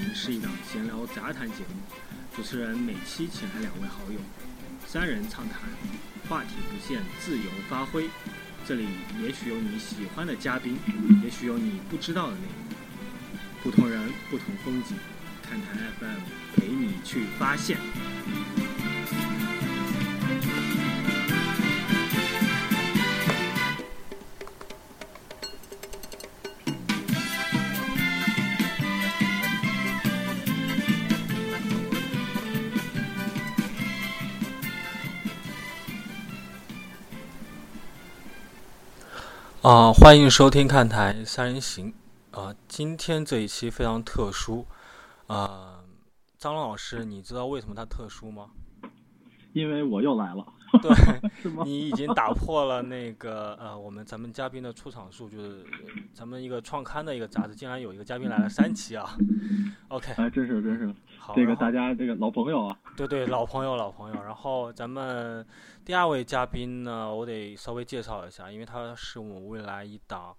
》是一档闲聊杂谈节目，主持人每期请来两位好友，三人畅谈，话题不限，自由发挥。这里也许有你喜欢的嘉宾，也许有你不知道的内容。不同人，不同风景，看台 FM 陪你去发现。啊，欢迎收听看台三人行。啊，今天这一期非常特殊。啊，张老师，你知道为什么它特殊吗？因为我又来了。对，你已经打破了那个呃，我们咱们嘉宾的出场数，就是咱们一个创刊的一个杂志，竟然有一个嘉宾来了三期啊。OK，哎，真是真是，好，这个大家这个老朋友啊，对对，老朋友老朋友。然后咱们第二位嘉宾呢，我得稍微介绍一下，因为他是我们未来一档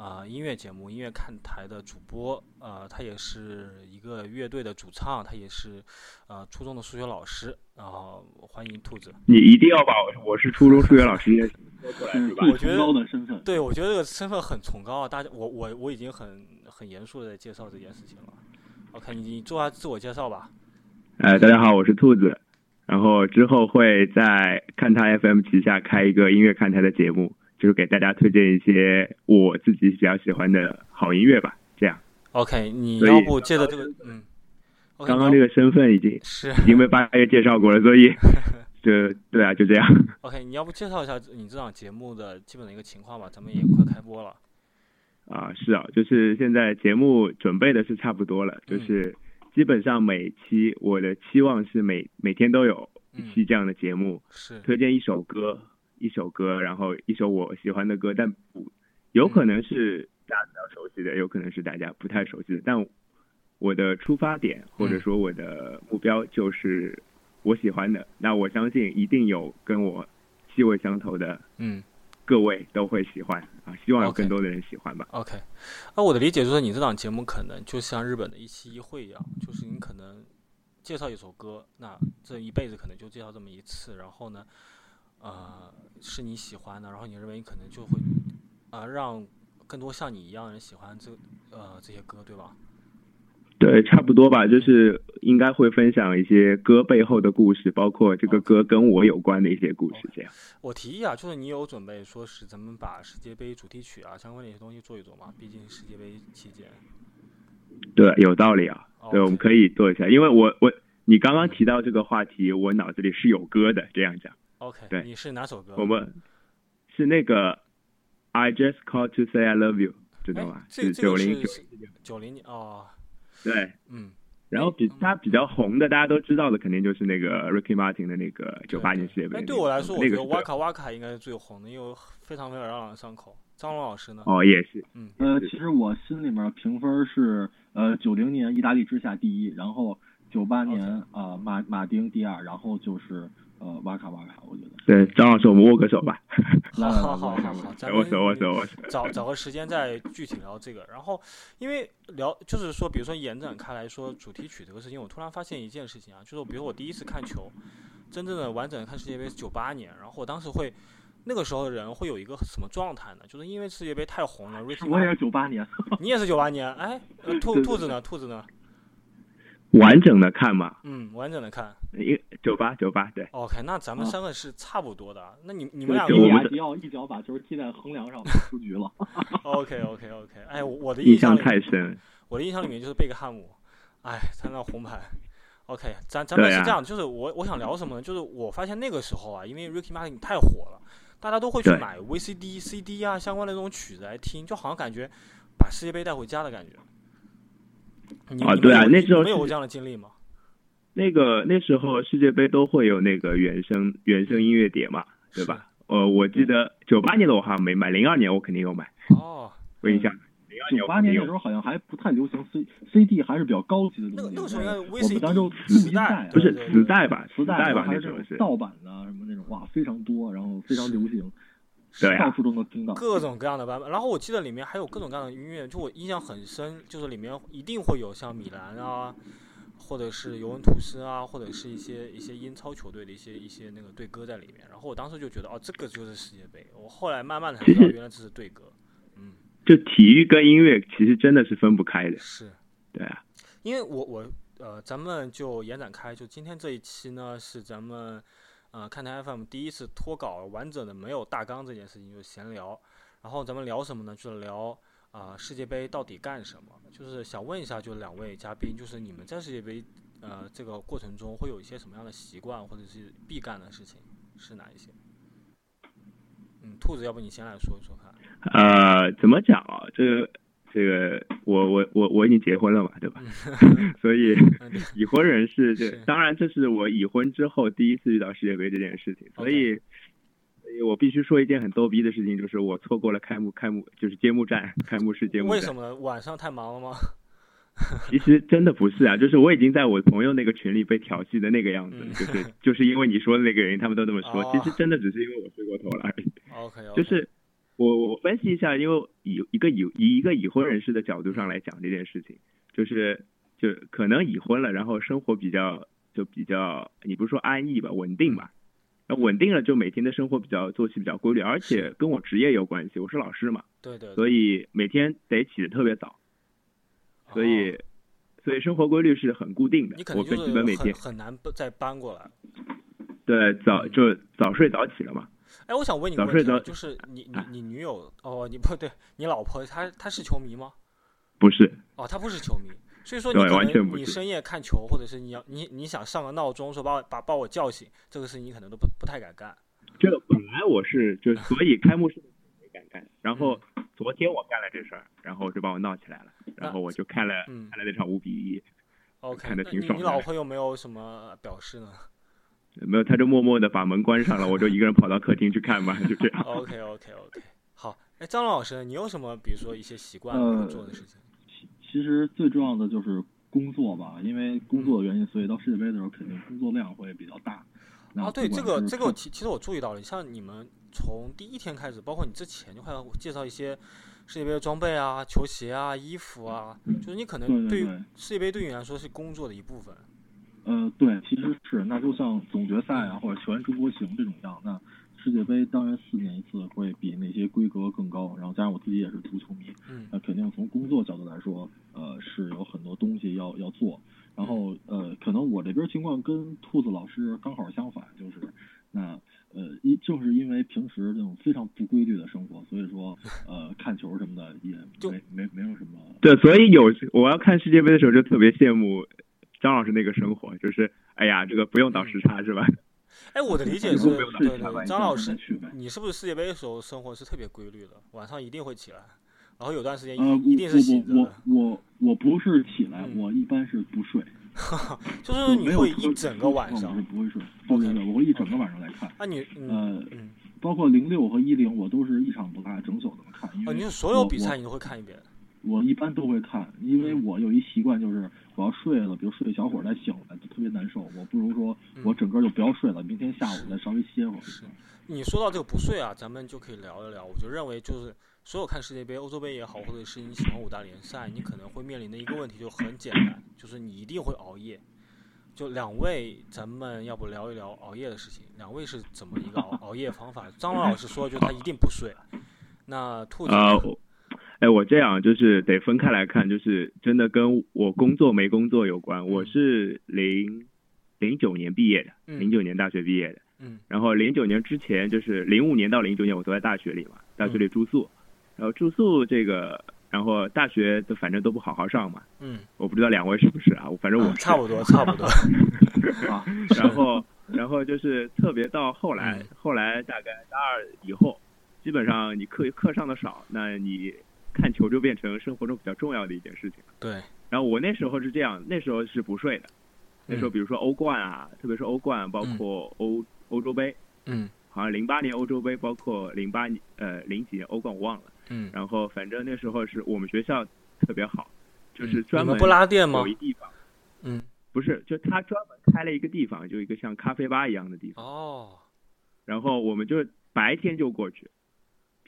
啊、音乐节目《音乐看台》的主播，呃，他也是一个乐队的主唱，他也是呃初中的数学老师。然后欢迎兔子。你一定要把我是初中数学老师也说出来是是吧？我觉得崇高的身份。对，我觉得这个身份很崇高啊！大家，我我我已经很很严肃的在介绍这件事情了。OK，你你做下自我介绍吧。呃，大家好，我是兔子，然后之后会在看台 FM 旗下开一个音乐看台的节目，就是给大家推荐一些我自己比较喜欢的好音乐吧。这样，OK，你要不借着这个，嗯刚刚这个身份已经是已经被八月介绍过了，所以 就对啊，就这样。OK，你要不介绍一下你这档节目的基本的一个情况吧？咱们也快开播了。啊，是啊，就是现在节目准备的是差不多了，就是基本上每期我的期望是每每天都有一期这样的节目，是，推荐一首歌，一首歌，然后一首我喜欢的歌，但不有可能是大家比较熟悉的，有可能是大家不太熟悉的，但我的出发点或者说我的目标就是我喜欢的，那我相信一定有跟我气味相投的嗯各位都会喜欢啊，希望有更多的人喜欢吧。，OK。那我的理解就是，你这档节目可能就像日本的一期一会一样，就是你可能介绍一首歌，那这一辈子可能就介绍这么一次，然后呢，呃，是你喜欢的，然后你认为你可能就会啊、让更多像你一样的人喜欢这呃这些歌，对吧？对，差不多吧，就是应该会分享一些歌背后的故事，包括这个歌跟我有关的一些故事，这样。我提议啊，就是你有准备说是咱们把世界杯主题曲啊相关的一些东西做一做嘛，毕竟世界杯期间。对，有道理啊。对，我们可以做一下，因为我我你刚刚提到这个话题，我脑子里是有歌的。这样讲，OK，对你是哪首歌？我们是那个 I just called to say I love you，知道哎吗？这这个九零九，九零年哦，对。嗯，然后比嗯他比较红的，大家都知道的，肯定就是那个 Ricky Martin 的那个九八年世界杯。对我来说，我觉得那个是哇卡哇卡应该是最红的，因为非常非常朗朗上口。张龙老师呢？哦，也是。嗯呃，其实我心里面评分是呃九零年意大利之夏第一，然后九八年啊、呃马马丁第二，然后就是呃哇卡哇卡，我觉得。对，张老师，我们握个手吧。好好好好好，咱们握手，握手，握手。找找个时间再具体聊这个。然后，因为聊就是说，比如说延展开来说主题曲这个事情，我突然发现一件事情啊，就是比如我第一次看球，真正的完整的看世界杯是九八年，然后我当时会。那个时候的人会有一个什么状态呢？就是因为世界杯太红了，Ricky 我也是九八年，你也是九八年，哎，呃兔兔子呢？兔子呢？完整的看嘛，嗯，完整的看。一九八九八，对。OK，那咱们啊三个是差不多的啊。那你你们两个对就我们伊亚迪奥一脚把球踢在横梁上出局 了。OK OK OK，哎，我我的印象 象太深。我的印象里面就是贝克汉姆，哎，他那红牌。OK，咱咱们是这样，就是我我想聊什么呢？就是我发现那个时候啊，因为 Ricky Martin 太火了，大家都会去买 VCD、CD 啊相关的这种曲子来听，就好像感觉把世界杯带回家的感觉。你啊对啊那时候是你们有这样的经历吗？那个那时候世界杯都会有那个原声原声音乐碟嘛，对吧？呃，我记得九八年的我好像没买，零二年我肯定有买，哦，问一下。零二年九八年那时候好像还不太流行 C CD，还是比较高级的东西。那个时候我们当时音带，不是磁带吧？磁带吧，那时候是。盗版的什么那种，哇，非常多，然后非常流行。到处都能听到。各种各样的版本。然后我记得里面还有各种各样的音乐，就我印象很深，就是里面一定会有像米兰啊，或者是尤文图斯啊，或者是一些一些英超球队的一些一些那个队歌在里面。然后我当时就觉得，哦，这个就是世界杯。我后来慢慢的才知道，原来这是队歌。嗯，就体育跟音乐其实真的是分不开的。是。对啊，因为我我呃，咱们就延展开，就今天这一期呢，是咱们呃看台 FM 第一次脱稿完整的没有大纲这件事情，就闲聊。然后咱们聊什么呢？就是聊啊、世界杯到底干什么？就是想问一下，就两位嘉宾，就是你们在世界杯呃这个过程中会有一些什么样的习惯，或者是必干的事情是哪一些？嗯，兔子，要不你先来说一说看。呃，怎么讲啊？这这个，我我我我已经结婚了嘛，对吧？所以嗯已婚人士，这当然这是我已婚之后第一次遇到世界杯这件事情，所以。所以我必须说一件很逗逼的事情，就是我错过了开幕开幕，就是揭幕战，开幕式揭幕战。为什么呢？晚上太忙了吗？其实真的不是啊，就是我已经在我朋友那个群里被调戏的那个样子，嗯就是就是因为你说的那个原因，他们都这么说。哦其实真的只是因为我睡过头了而已。OK，, 就是我我分析一下，因为以一个已以一个已婚人士的角度上来讲这件事情，就是就可能已婚了，然后生活比较就比较，你不是说安逸吧，稳定吧。那稳定了，就每天的生活比较作息比较规律，而且跟我职业有关系，我是老师嘛，对对对，所以每天得起的特别早，所以、哦所以生活规律是很固定的你。我基就是本每天很很难再搬过来。对早就早睡早起了嘛。哎，我想问你个问题就是你你啊你女友哦，你不对，你老婆她她是球迷吗？不是，哦，她不是球迷，所以说你对可能完全不你深夜看球，或者是你要你你想上个闹钟说把我把把我叫醒，这个事情你可能都不不太敢干。这个本来我是就所以开幕式没敢干，然后昨天我干了这事儿，然后就把我闹起来了，然后我就看了嗯看了那场五比一，OK，那你你挺爽的老婆有没有什么表示呢没有他就默默的把门关上了，我就一个人跑到客厅去看嘛，就这样。？OK OK OK，好，哎，张老师，你有什么比如说一些习惯做的事情？其实最重要的就是工作吧，因为工作的原因，所以到世界杯的时候肯定工作量会比较大。然啊，对，这个这个我其其实我注意到了，像你们从第一天开始，包括你之前就开始介绍一些世界杯的装备啊、球鞋啊、衣服啊，就是你可能对对对世界杯对你来说是工作的一部分。呃，对，其实是，那就像总决赛啊，或者球员中国行这种样，那世界杯当然四年一次会比那些规格更高，然后加上我自己也是足球迷，嗯那肯定从工作角度来说，呃，是有很多东西要要做。然后呃，可能我这边情况跟兔子老师刚好相反，就是那呃，一正是因为平时这种非常不规律的生活，所以说呃，看球什么的也没没没有什么。对，所以有我要看世界杯的时候就特别羡慕张老师那个生活，就是哎呀，这个不用倒时差是吧？哎，我的理解是，对对，张老师你是不是世界杯的时候生活是特别规律的？晚上一定会起来，然后有段时间呃，一一定是醒着我的，我我我不是起来，嗯我一般是不睡，就是你会一整个晚上。不会睡。对对对，我会一整个晚上来看。那，你嗯呃，嗯，包括零六和一零，我都是一场不落，整宿这么看。因哦，你是所有比赛你都会看一遍。我一般都会看，因为嗯我有一习惯，就是我要睡了，比如睡一小会儿再醒来，就特别难受。我不如说我整个就不要睡了，明天下午再稍微歇会儿。嗯是你说到这个不睡啊，咱们就可以聊一聊。我就认为，就是所有看世界杯、欧洲杯也好，或者是你喜欢五大联赛，你可能会面临的一个问题就很简单，就是你一定会熬夜。就两位，咱们要不聊一聊熬夜的事情？两位是怎么一个熬 熬夜方法？张老师说，就他一定不睡。那兔子哎，我这样就是得分开来看，就是真的跟我工作没工作有关。我是零零九年毕业的，嗯零九年大学毕业的。嗯然后零九年之前就是零五年到零九年，我都在大学里嘛，大学里住宿。然后住宿这个，然后大学的反正都不好好上嘛，嗯，我不知道两位是不是啊？反正我啊。差不多，差不多。啊，然后，然后就是特别到后来嗯，后来大概大二以后，基本上你课课上的少，那你看球就变成生活中比较重要的一件事情。对，然后我那时候是这样，那时候是不睡的。那时候嗯比如说欧冠啊，特别是欧冠，包括欧欧洲杯，嗯好像零八年欧洲杯，包括零八年呃零几年欧冠我忘了。嗯，然后反正那时候是我们学校特别好，就是专门不拉电吗有？一地方，嗯，不是，就他专门开了一个地方，就一个像咖啡吧一样的地方。哦，然后我们就白天就过去，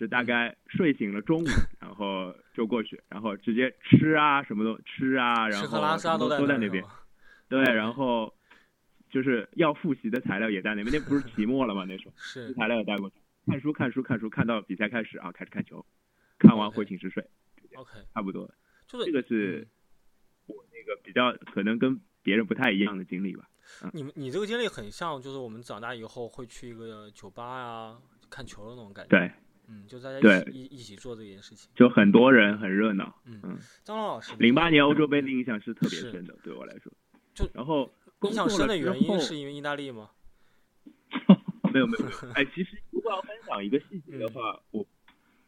就大概睡醒了中午，然后就过去，然后直接吃啊，什么都吃啊，然后吃喝拉撒都在都在那边。对，然后就是要复习的材料也在那边，那不是期末了吗？那时候是材料也带过去，看书看书看书，看到比赛开始啊，开始看球，看完回寝室睡，OK，差不多。就是这个是我那个比较可能跟别人不太一样的经历吧。你们你这个经历很像，就是我们长大以后会去一个酒吧呀看球的那种感觉。，对，嗯，就大家一对起一一起做这件事情。就很多人很热闹。嗯嗯，张龙老师，零八年欧洲杯的印象是特别深的，对我来说。就然后工印象深的原因是因为意大利吗？没有没有没有，哎，其实如果要分享一个细节的嗯话，我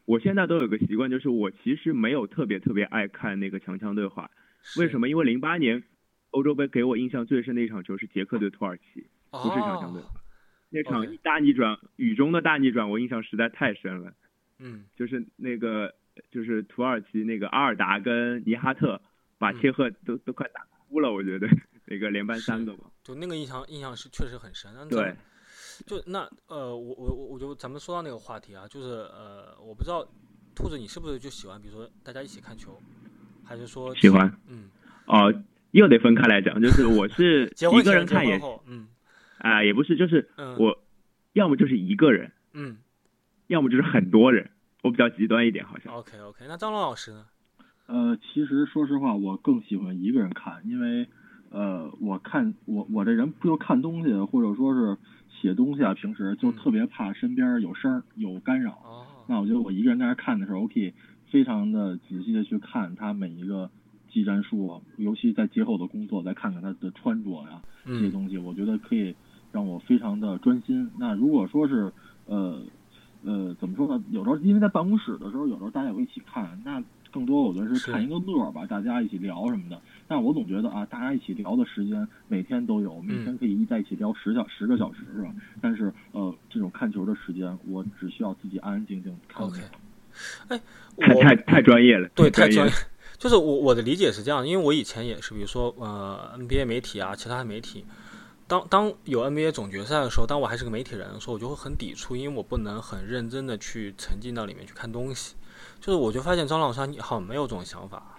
我现在都有个习惯，就是我其实没有特别特别爱看那个强强对话。为什么？因为零八年欧洲杯给我印象最深的一场球是捷克对土耳其，不是强强对哦，话。那场大逆转，雨中的大逆转，我印象实在太深了。嗯，就是那个就是土耳其那个阿尔达跟尼哈特把嗯切赫都、都快打哭了，我觉得那个连扳三个嘛。就那个印象印象是确实很深。对，就那呃，我我我我就咱们说到那个话题啊，就是呃，我不知道兔子你是不是就喜欢，比如说大家一起看球，还是说喜欢嗯，哦，又得分开来讲，就是我是一个人看也嗯啊、也不是，就是嗯我要么就是一个人，嗯要么就是很多人，我比较极端一点，好像。，OK OK，那张龙老师呢？呃，其实说实话，我更喜欢一个人看，因为呃，我看我我这人不就看东西，或者说是写东西啊，平时就嗯特别怕身边有声儿有干扰。哦，那我觉得我一个人在那看的时候，我可以非常的仔细的去看他每一个技战术，尤其在节后的工作，再看看他的穿着呀这些嗯东西，我觉得可以让我非常的专心。那如果说是呃呃怎么说呢？有时候因为在办公室的时候，有时候大家也会一起看，那更多我觉得是是看一个乐儿吧，大家一起聊什么的。但我总觉得啊，大家一起聊的时间每天都有，每天可以一在一起聊十小十个小时是吧？但是呃，这种看球的时间，我只需要自己安安静静看。OK 哎，太我太太专业了，对，太专业。就是我我的理解是这样，因为我以前也是，比如说呃 NBA 媒体啊，其他的媒体，当当有 NBA 总决赛的时候，当我还是个媒体人的时候，我就会很抵触，因为我不能很认真的去沉浸到里面去看东西。就是我就发现张老师你好像没有这种想法，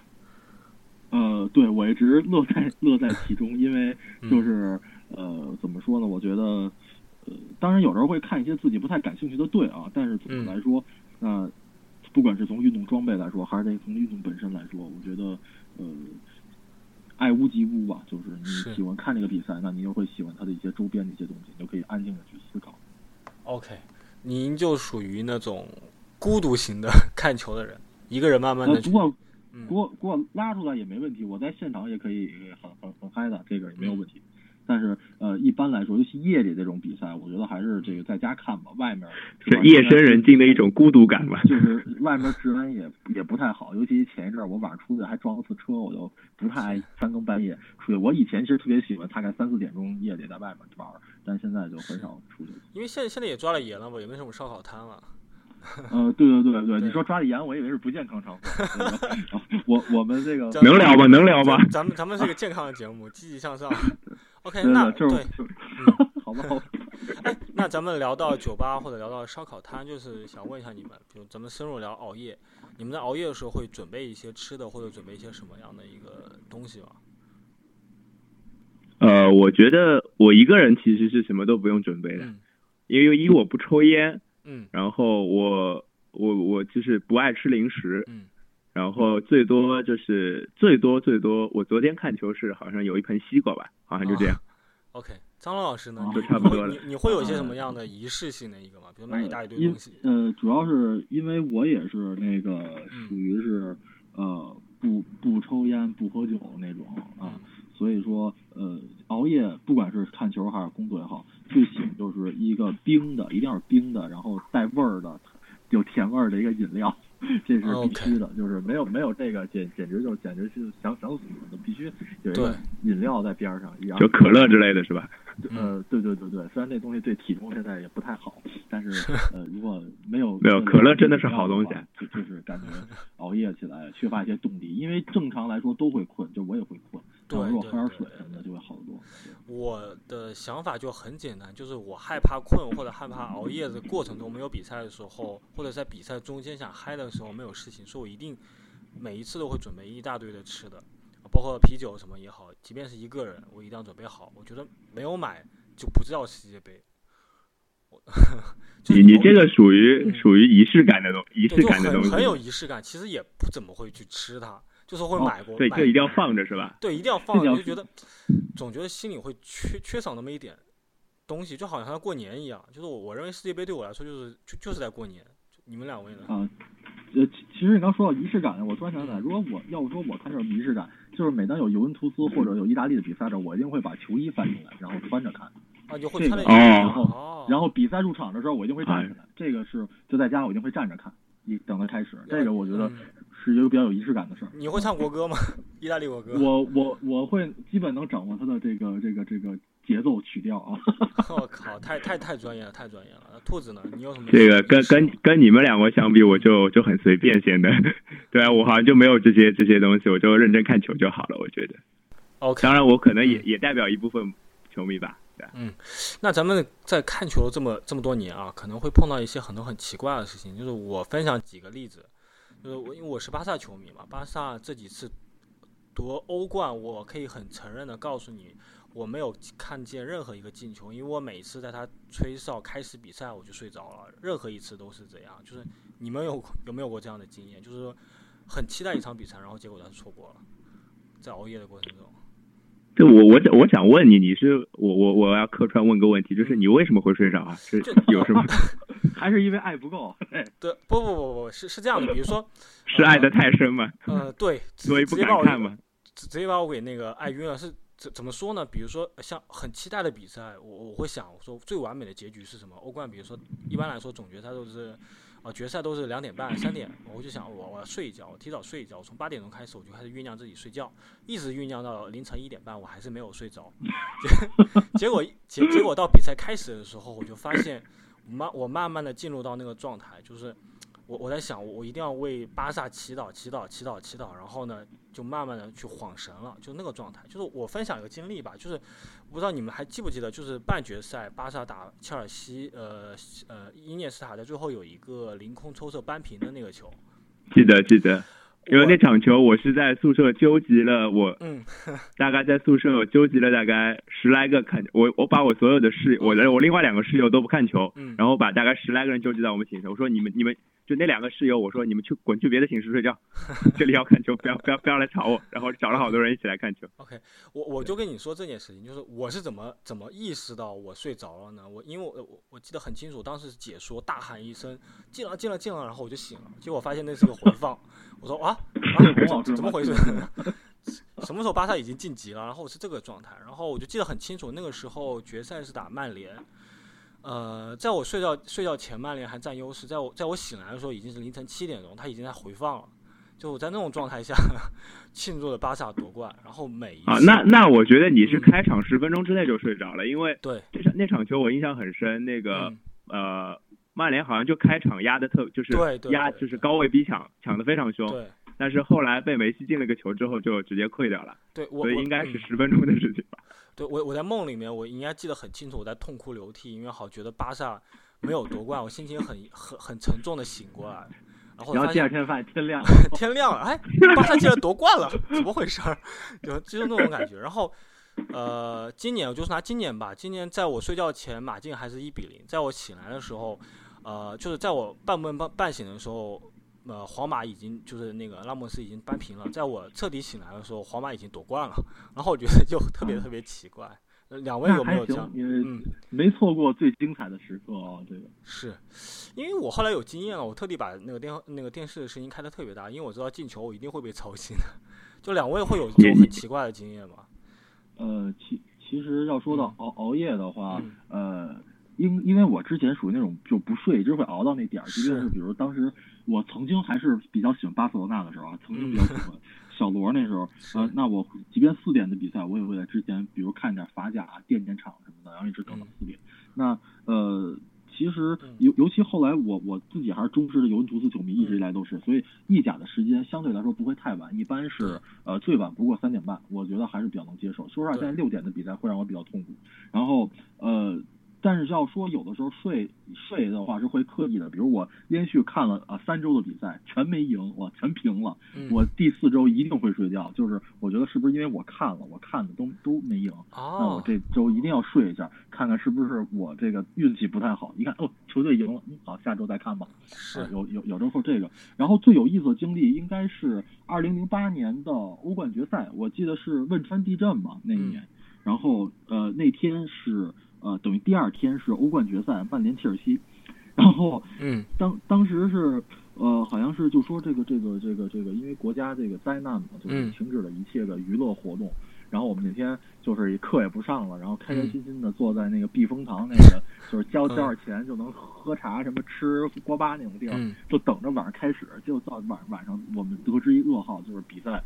呃，对我一直乐在乐在其中，因为嗯就是、呃，怎么说呢？我觉得呃，当然有时候会看一些自己不太感兴趣的队啊，但是总的嗯来说，那、不管是从运动装备来说，还是从运动本身来说，我觉得呃，爱屋及乌吧，就是是你喜欢看这个比赛，那你就会喜欢它的一些周边的一些东西，你就可以安静的去思考。OK，您就属于那种孤独型的看球的人，一个人慢慢的呃，去不，过嗯给我给我拉出来也没问题，我在现场也可以很很很嗨的，这个也没有问题。但是呃，一般来说，尤其夜里这种比赛，我觉得还是这个在家看吧，外面是 夜深人静的一种孤独感吧。就是 外面治安也也不太好，尤其前一阵儿我晚上出去还撞了次车，我就不太爱三更半夜出去。我以前其实特别喜欢大概三四点钟夜里在外面玩儿，但现在就很少出去。因为现在现在也抓了严了嘛，也没什么烧烤摊了。呃，对对对对，对你说抓的严，我以为是不健康场所。我我们这个能聊吧？能聊吧？咱们咱们是个健康的节目，积极向上。OK，那对，好吧好吧。哎，那咱们聊到酒吧或者聊到烧烤摊，就是想问一下你们，比如咱们深入聊熬夜，你们在熬夜的时候会准备一些吃的，或者准备一些什么样的一个东西吗？呃，我觉得我一个人其实是什么都不用准备的，嗯。因为一我不抽烟，嗯。然后我我我就是不爱吃零食，嗯然后最多就是最多最多，我昨天看球是好像有一盆西瓜吧，好像就这样。OK，张龙老师呢？就差不多了你你会有一些什么样的仪式性的一个吗？比如买一大一堆因东西。呃，主要是因为我也是那个嗯属于是呃不不抽烟不喝酒那种啊，所以说呃熬夜不管是看球还是工作也好，最喜欢就是一个冰的，一定要是冰的，然后带味儿的，有甜味儿的一个饮料，这是必须的，就是没有没有这个简简直就简直是想想死的，必须有一个饮料在边上，一样。就可乐之类的是吧？呃，对对对对，虽然那东西对体重现在也不太好，但是 呃，如果没有没有可乐真的是好东西，就就是感觉熬夜起来缺乏一些动力，因为正常来说都会困，就我也会困，然后如果喝点对对水什么的就会好得多。我的想法就很简单，就是我害怕困或者害怕熬夜的过程中没有比赛的时候，或者在比赛中间想嗨的时候没有事情，所以我一定每一次都会准备一大堆的吃的，包括啤酒什么也好，即便是一个人，我一定要准备好。我觉得没有买就不叫世界杯。你你这个属于嗯属于仪式感的东仪式感的东西，很很有仪式感，其实也不怎么会去吃它，就是会哦买过。对，就一定要放着是吧？对，一定要放着，就觉得总觉得心里会缺缺少那么一点东西，就好像过年一样。就是我我认为世界杯对我来说就是就就是在过年。就你们两位呢？啊，呃，其其实你刚说到仪式感，我突然想起来，如果我要不说我看这种仪式感，就是每当有尤文图斯或者有意大利的比赛的，我一定会把球衣翻出来，然后穿着看。啊，就会这个穿那哦种哦，然后比赛入场的时候，我一定会站起来。这个是就在家我一定会站着看，一等它开始。这个我觉得嗯是一个比较有仪式感的事儿。你会唱国歌吗？意大利国歌？我我我会基本能掌握它的这个这个这个节奏曲调啊。我靠，太太太专业了，太专业了。那兔子呢？你有什么？这个跟跟跟你们两个相比，我就就很随便显得，对啊，我好像就没有这些这些东西，我就认真看球就好了。我觉得，OK，当然我可能也嗯也代表一部分球迷吧，对啊那咱们在看球这么这么多年啊，可能会碰到一些很多很奇怪的事情。就是我分享几个例子，就是我因为我是巴萨球迷嘛，巴萨这几次夺欧冠，我可以很承认的告诉你，我没有看见任何一个进球，因为我每次在他吹哨开始比赛我就睡着了，任何一次都是这样。就是你们有有没有过这样的经验？就是说很期待一场比赛，然后结果他错过了，在熬夜的过程中。就我我想我想问你，你是我我我要客串问个问题，就是你为什么会睡着啊？是有什么 还是因为爱不够。对 对，不不不不，是是这样的，比如说，是爱的太深吗？呃，对，所以不敢看吗？直直接把我给那个爱晕了。是怎怎么说呢？比如说像很期待的比赛，我我会想，我说最完美的结局是什么？欧冠，比如说一般来说总决赛都是，呃，决赛都是两点半、三点，我就想我我要睡一觉，我提早睡一觉，我从八点钟开始我就开始酝酿自己睡觉，一直酝酿到凌晨一点半，我还是没有睡着。结结果结结果到比赛开始的时候，我就发现慢我慢慢的进入到那个状态，就是我我在想，我一定要为巴萨祈祷、祈祷、祈祷、祈祷，然后呢，就慢慢的去晃神了，就那个状态。就是我分享一个经历吧，就是不知道你们还记不记得，就是半决赛巴萨打切尔西，呃呃，伊涅斯塔在最后有一个凌空抽射扳平的那个球，记得记得，因为那场球我是在宿舍纠集了我嗯 大概在宿舍我纠集了大概十来个看我我把我所有的室我的我另外两个室友都不看球，嗯，然后把大概十来个人纠集到我们寝室，我说你们你们就那两个室友，我说你们去滚去别的寝室睡觉，这里要看球，不要不要不要来吵我，然后找了好多人一起来看球。OK，我我就跟你说这件事情，就是我是怎么怎么意识到我睡着了呢？我因为我我我记得很清楚，当时解说大喊一声进了进了进了，然后我就醒了，结果发现那是个回放，我说啊啊怎么回事？什么时候巴萨已经晋级了？然后我是这个状态，然后我就记得很清楚，那个时候决赛是打曼联。呃，在我睡觉睡觉前，曼联还占优势。在我在我醒来的时候，已经是凌晨七点钟，他已经在回放了。就我在那种状态下 庆祝了巴萨夺冠，然后每一啊，那那我觉得你是嗯开场十分钟之内就睡着了，因为对这场那场球我印象很深，那个、嗯呃曼联好像就开场压的特就是对压就是高位逼抢抢的非常凶，对但是后来被梅西进了个球之后就直接溃掉了，对，我我所以应该是嗯十分钟的事情吧。对我我在梦里面，我应该记得很清楚，我在痛哭流涕，因为好觉得巴萨没有夺冠，我心情很很很沉重的醒过来，然后我然后第二天发现天亮，天亮了，哎，巴萨竟然夺冠了，怎么回事儿？就就是那种感觉。然后，呃，今年我就是拿今年吧，今年在我睡觉前，马竞还是一比零，在我醒来的时候，呃，就是在我半梦半半醒的时候，呃，皇马已经就是那个拉莫斯已经扳平了，在我彻底醒来的时候，皇马已经夺冠了，然后我觉得就特别特别奇怪。呃两位有没有这样，？因为嗯，没错过最精彩的时刻啊，这个。是，因为我后来有经验了，我特地把那个电那个电视的声音开的特别大，因为我知道进球我一定会被操心的。就两位会有 这种很奇怪的经验吗？呃，其其实要说到熬熬夜的话，嗯呃，因因为我之前属于那种就不睡，一直会熬到那点儿。即便是是比如当时我曾经还是比较喜欢巴塞罗那的时候啊，曾经比较喜欢小罗那时候，呃，那我即便四点的比赛，我也会在之前比如看点法甲、垫垫场什么的，然后一直等到嗯四点。那呃，其实尤尤其后来我我自己还是忠实的尤文图斯球迷，一直以来都是，所以意甲的时间相对来说不会太晚，一般是呃最晚不过三点半，我觉得还是比较能接受。说实话，现在六点的比赛会让我比较痛苦。然后呃。但是要说有的时候睡睡的话是会刻意的，比如我连续看了啊三周的比赛全没赢，我全平了，我第四周一定会睡觉。就是我觉得是不是因为我看了，我看的都都没赢，那我这周一定要睡一下，看看是不是我这个运气不太好。一看哦，球队赢了，好，下周再看吧。是有有有时候这个。然后最有意思的经历应该是二零零八年的欧冠决赛，我记得是汶川地震嘛那一年，然后呃那天是。呃，等于第二天是欧冠决赛，曼联切尔西，然后，嗯，当当时是，呃，好像是就说这个这个这个这个，因为国家这个灾难嘛，就是停止了一切的娱乐活动，然后我们那天就是课也不上了，然后开开心心的坐在那个避风塘那个，就是交交点钱就能喝茶什么吃锅巴那种地方，就等着晚上开始，就到晚晚上我们得知一噩耗，就是比赛。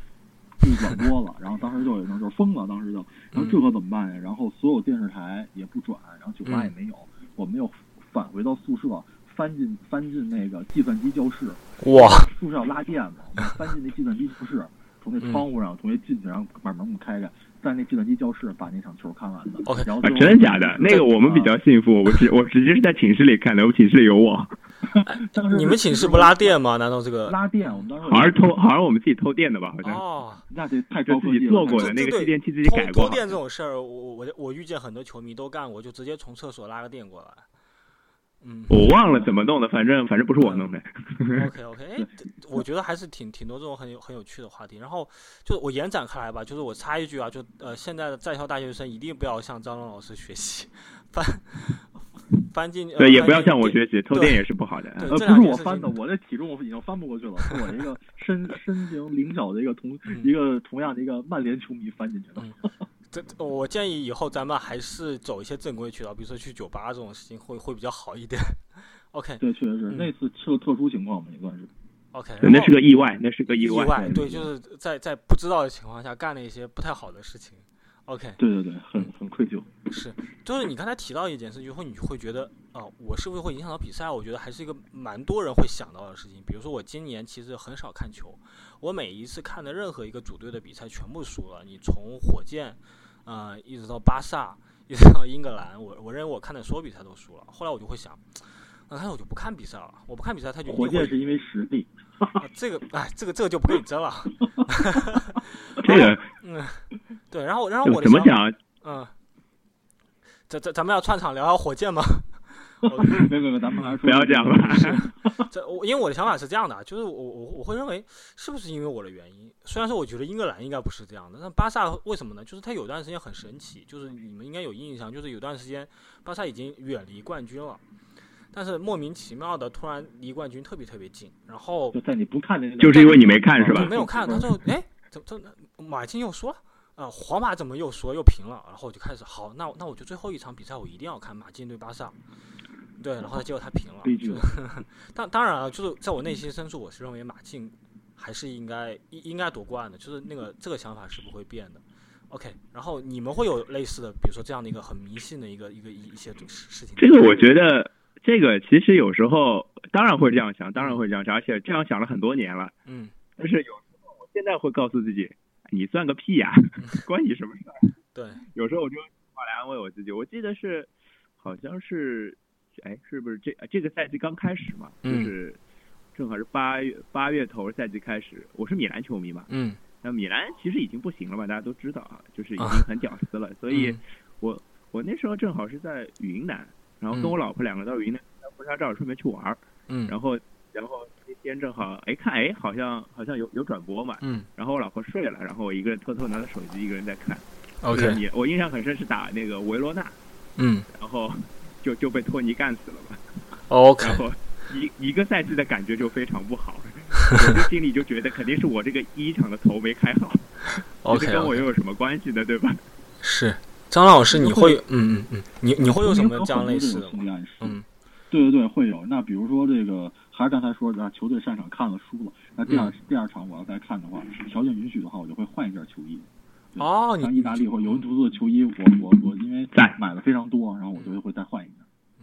不转播了，然后当时就有人就是疯了，当时就，然后这可怎么办呀？然后所有电视台也不转，然后酒吧也没有，我们又返回到宿舍，翻进翻进那个计算机教室，哇，宿舍要拉电嘛，翻进那计算机教室，从那窗户上同学进去，然后把门给开开，在那计算机教室把那场球看完的。然后真的假的？那个我们比较幸福，我直我直接是在寝室里看的，我寝室里有网。你们寝室不拉电吗？难道这个拉电？我们当时好像偷，好像我们自己偷电的吧？好像哦，那这太就自己做过的那个继电器自己改过。偷电这种事儿，我我我遇见很多球迷都干过，就直接从厕所拉个电过来。嗯，我忘了怎么弄的，反正反正不是我弄的。OK OK，哎，我觉得还是挺挺多这种很有很有趣的话题。然后就我延展开来吧，就是我插一句啊，就呃，现在的在校大学生一定不要向张龙老师学习，翻 翻进去对，也不要向我学习，偷电也是不好的。呃，不是我翻的，我这体重已经翻不过去了，是我一个身身形灵巧的一个同一个同样的一个曼联球迷翻进去的。这我建议以后咱们还是走一些正规渠道，比如说去酒吧这种事情会会比较好一点。OK，对，确实是那次是个特殊情况嘛，也算是。OK，那是个意外，那是个意外意外。对，就是在在不知道的情况下干了一些不太好的事情。OK，对对对，很很愧疚。是，就是你刚才提到一件事，就会你会觉得，啊，我是不是会影响到比赛？我觉得还是一个蛮多人会想到的事情。比如说我今年其实很少看球，我每一次看的任何一个主队的比赛全部输了。你从火箭。啊，一直到巴萨，一直到英格兰，我我认为我看的所有比赛都输了。后来我就会想，那看我就不看比赛了。我不看比赛，他就火箭是因为实力。这个哎，这个这个就不跟你争了。这个嗯，对，然后然后我怎么讲？嗯，咱咱咱们要串场聊聊火箭吗？没没没，咱们还是不要讲了。这我因为我的想法是这样的，就是我我我会认为是不是因为我的原因？虽然说我觉得英格兰应该不是这样的，但巴萨为什么呢？就是他有段时间很神奇，就是你们应该有印象，就是有段时间巴萨已经远离冠军了，但是莫名其妙的突然离冠军特别特别近。然后就在你不看的，就是因为你没看是吧？没有看，他说 哎，怎怎马竞又说啊，皇马怎么又说又平了？然后我就开始好，那那我就最后一场比赛我一定要看马竞对巴萨。对，然后结果他平了。就 当当然了，就是在我内心深处，我是认为马竞还是应该应应该夺冠的，就是那个这个想法是不会变的。OK，然后你们会有类似的，比如说这样的一个很迷信的一个一个一些事情。这个我觉得，这个其实有时候当然会这样想，当然会这样想，而且这样想了很多年了。嗯。但是有时候我现在会告诉自己，你算个屁呀，关你什么事儿？对。有时候我就话来安慰我自己，我记得是好像是。哎，是不是这这个赛季刚开始嘛？就是正好是八月八月头赛季开始。我是米兰球迷嘛，嗯，那米兰其实已经不行了嘛，大家都知道啊，就是已经很屌丝了。所以，我我那时候正好是在云南，然后跟我老婆两个到云南拍婚纱照，顺便去玩儿。嗯，然后然后那天正好哎看哎好像好像有有转播嘛，嗯，然后我老婆睡了，然后我一个人偷偷拿着手机，一个人在看。OK，我印象很深是打那个维罗纳，嗯，然后。就就被托尼干死了嘛，OK，然后一一个赛季的感觉就非常不好，我就心里就觉得肯定是我这个一场的头没开好，OK，跟我又有什么关系呢？对吧？是张老师，你会嗯嗯嗯，你你会有什么这样类似的？嗯，对对对，会有。那比如说这个，还是刚才说的，球队上场看了输了，那第二第二场我要再看的话，条件允许的话，我就会换一件球衣。哦，像意大利或尤文图斯的球衣，我我我因为买的非常多，然后我就会再换一件，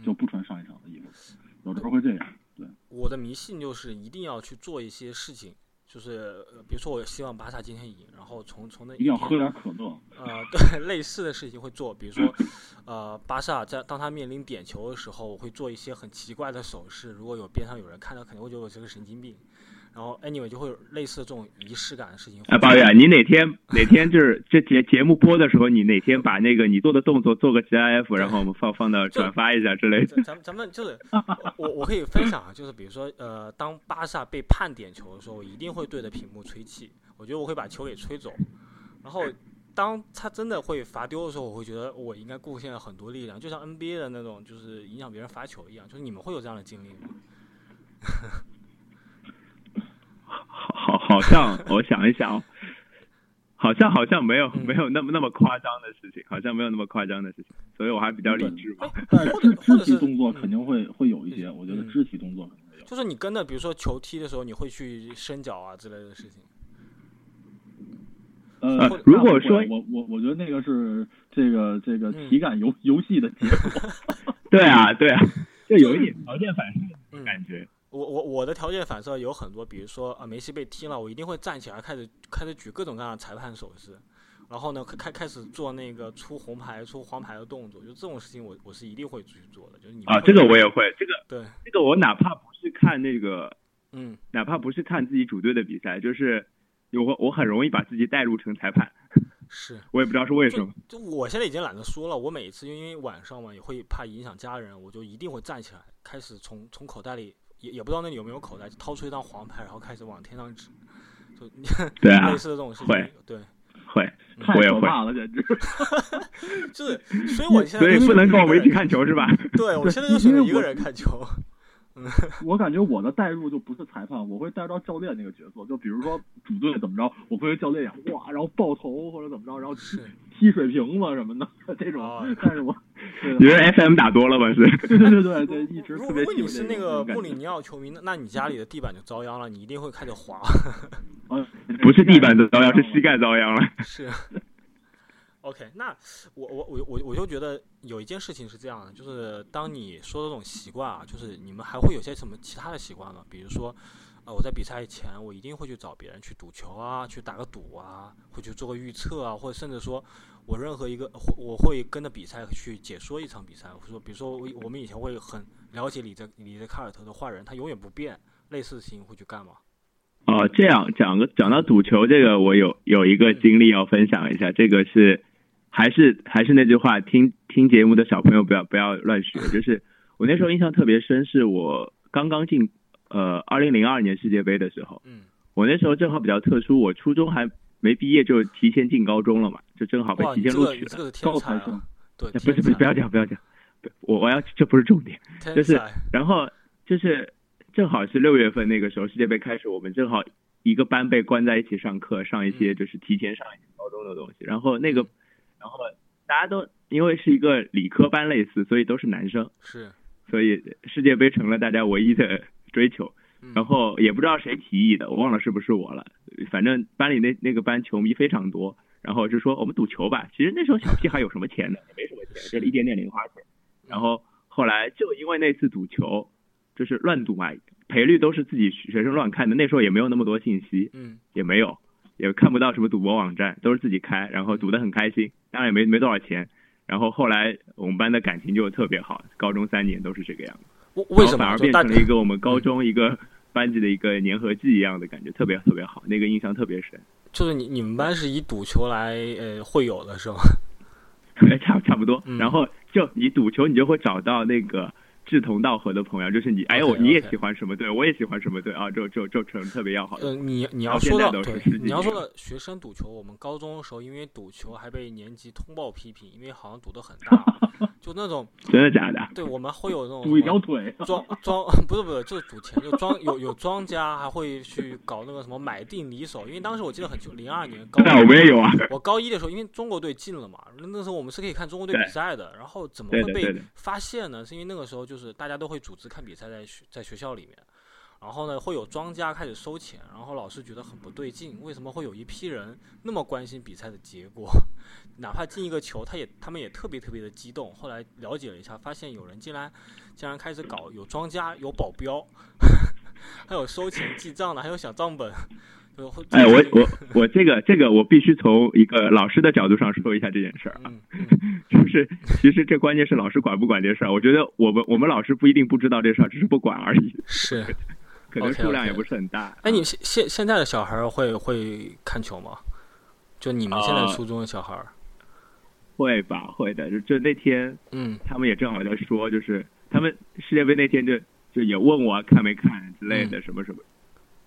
就不穿上一场的衣服。有时候会这样。对，我的迷信就是一定要去做一些事情，就是呃比如说我希望巴萨今天赢，然后从从那一定要喝点可乐。呃，对，类似的事情会做，比如说，呃，巴萨在当他面临点球的时候，我会做一些很奇怪的手势，如果有边上有人看到，肯定会觉得我是个神经病。然后，anyway 就会有类似这种仪式感的事情。哎，抱怨你哪天哪天就是这节节目播的时候，你哪天把那个你做的动作做个 GIF，然后我们放放到转发一下之类的。咱们咱们就是我我可以分享啊，就是比如说呃，当巴萨被判点球的时候，我一定会对着屏幕吹气，我觉得我会把球给吹走。然后当他真的会罚丢的时候，我会觉得我应该贡献了很多力量，就像 NBA 的那种，就是影响别人罚球一样。就是你们会有这样的经历吗？好，好像我想一想哦，好像好像没有嗯没有那么那么夸张的事情，好像没有那么夸张的事情，所以我还比较理智吧。但是 肢肢体动作嗯肯定会会有一些，我觉得嗯肢体动作肯定会有。就是你跟着，比如说球踢的时候，你会去伸脚啊之类的事情。呃，如果说我我我觉得那个是这个这个嗯体感游游戏的结果。对啊，对啊，就有一点条件反射嗯的感觉。我我我的条件反射有很多，比如说啊，梅西被踢了，我一定会站起来开始开始举各种各样的裁判手势，然后呢开开开始做那个出红牌出黄牌的动作，就这种事情我我是一定会去做的，就是你啊，这个我也会，这个对，这个我哪怕不是看那个，嗯哪怕不是看自己主队的比赛，就是我我很容易把自己带入成裁判，是。我也不知道是为什么。就我现在已经懒得说了，我每一次因为晚上嘛也会怕影响家人，我就一定会站起来，开始从从口袋里也也不知道那里有没有口袋，掏出一张黄牌，然后开始往天上指，就对啊 类似的这种事情会，对，会，太我也会可怕了，简直！就是，所以我现在所以就不能跟我们一起看球是吧？对，我现在就选择一个人看球。我感觉我的代入就不是裁判，我会带到教练那个角色。就比如说主队怎么着，我会跟教练演哇，然后爆头或者怎么着，然后踢 踢水瓶子什么的这种哦。但是我，对你是 FM 打多了吧？是？对对对对对，一直特别如果你是那个布里尼奥球迷，那那你家里的地板就遭殃了，你一定会开始滑。嗯不是地板遭殃，是膝盖遭殃了。是。OK，那我我我我我就觉得有一件事情是这样的，就是当你说的这种习惯啊，就是你们还会有些什么其他的习惯吗？比如说，呃，我在比赛前我一定会去找别人去赌球啊，去打个赌啊，会去做个预测啊，或者甚至说我任何一个会我会跟着比赛去解说一场比赛，或者说比如说我我们以前会很了解里泽里泽卡尔特的坏人，他永远不变，类似的事情会去干吗？哦，这样讲个讲到赌球这个，我有有一个经历要分享一下。这个是还是还是那句话，听听节目的小朋友不要不要乱学。就是我那时候印象特别深，是我刚刚进呃二零零二年世界杯的时候，嗯我那时候正好比较特殊，我初中还没毕业就提前进高中了嘛，就正好被，提前录取了。高才材生啊！对，不是不是，不要讲不要讲，不我我要这不是重点。就是然后就是正好是六月份那个时候世界杯开始，我们正好一个班被关在一起上课，上一些就是提前上一些高中的东西。然后那个，然后大家都因为是一个理科班类似，所以都是男生，是，所以世界杯成了大家唯一的 追求。嗯然后也不知道谁提议的，我忘了是不是我了。反正班里那那个班球迷非常多，然后就说我们赌球吧。其实那时候小屁孩有什么钱呢？也没什么钱，是就一点点零花钱。然后后来就因为那次赌球，就是乱赌嘛，赔率都是自己学生乱看的。那时候也没有那么多信息，嗯也没有，也看不到什么赌博网站，都是自己开，然后赌得很开心，当然也没没多少钱。然后后来我们班的感情就特别好，高中三年都是这个样子。为为什么反而变成了一个我们高中一个 班级的一个粘合剂一样的感觉，特别特别好，那个印象特别深。就是你你们班是以赌球来呃会友的是吗？差差不多嗯，然后就你赌球，你就会找到那个志同道合的朋友，就是你，哎呦，OK，OK。你也喜欢什么队，我也喜欢什么队啊，就就就成特别要好。的。呃，你你要说到你要说到学生赌球，我们高中的时候因为赌球还被年级通报批评，因为好像赌的很大，就那种 真的假的？对我们会有那种赌一条腿，庄庄不是不是，就是赌钱，就庄有有庄家还会去搞那个什么买定离手，因为当时我记得很清，零二年高对，我们也有啊。我高一的时候，因为中国队进了嘛，那那时候我们是可以看中国队比赛的。然后怎么会被发现呢？是因为那个时候就是大家都会组织看比赛在学在学校里面，然后呢，会有庄家开始收钱，然后老师觉得很不对劲，为什么会有一批人那么关心比赛的结果？哪怕进一个球，他也他们也特别特别的激动。后来了解了一下，发现有人竟然竟然开始搞有庄家、有保镖，还有收钱记账的，还有小账本。哎，我我我这个这个我必须从一个老师的角度上说一下这件事儿啊，就是其实这关键是老师管不管这事儿。我觉得我们我们老师不一定不知道这事儿，只是不管而已。是，可能数量也不是很大。哎，你现现现在的小孩会会看球吗？就你们现在初中的小孩？会吧，会的。就就那天，嗯，他们也正好在说，就是他们世界杯那天就就也问我看没看之类的，什么什么。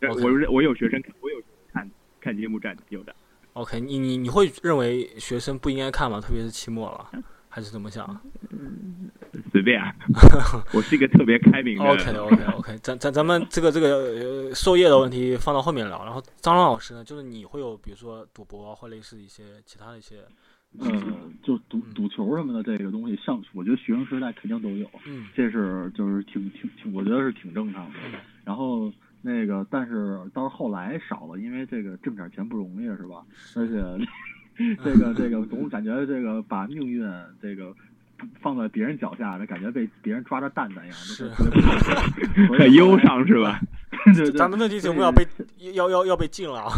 我我有学生看，我有看看节目站的，有的。OK，你你你会认为学生不应该看吗？特别是期末了，还是怎么想？随便啊，我是一个特别开明的。OK OK OK，咱咱咱们这个这个授业的问题放到后面聊。然后张老师呢，就是你会有比如说赌博或类似一些其他的一些。嗯，就赌赌球什么的这个东西，上我觉得学生时代肯定都有。嗯，这是就是挺挺挺，我觉得是挺正常的。然后。那个，但是到后来少了，因为这个挣点钱不容易，是吧？而且，这个这个总感觉这个把命运这个放在别人脚下，这感觉被别人抓着蛋蛋一样，是 很忧伤，是吧？咱们那期节目要被要要要被禁了啊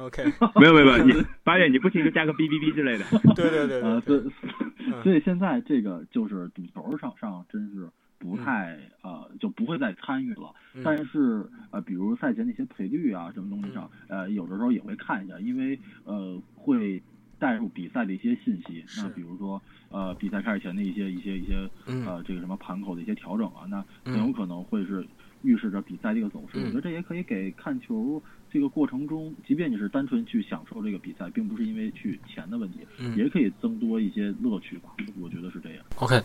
！OK，没有没有没有，你八月你不行就加个哔哔哔之类的。对对对对，所所以现在这个就是赌球上上真是。不太呃就不会再参与了，但是呃比如赛前那些赔率啊什么东西上，呃有的时候也会看一下，因为呃会带入比赛的一些信息。那比如说呃比赛开始前的一些一些一些呃这个什么盘口的一些调整啊，那很有可能会是预示着比赛的一个走势。我觉得这也可以给看球。这个过程中，即便你是单纯去享受这个比赛，并不是因为去钱的问题，也可以增多一些乐趣吧。我觉得是这样。OK，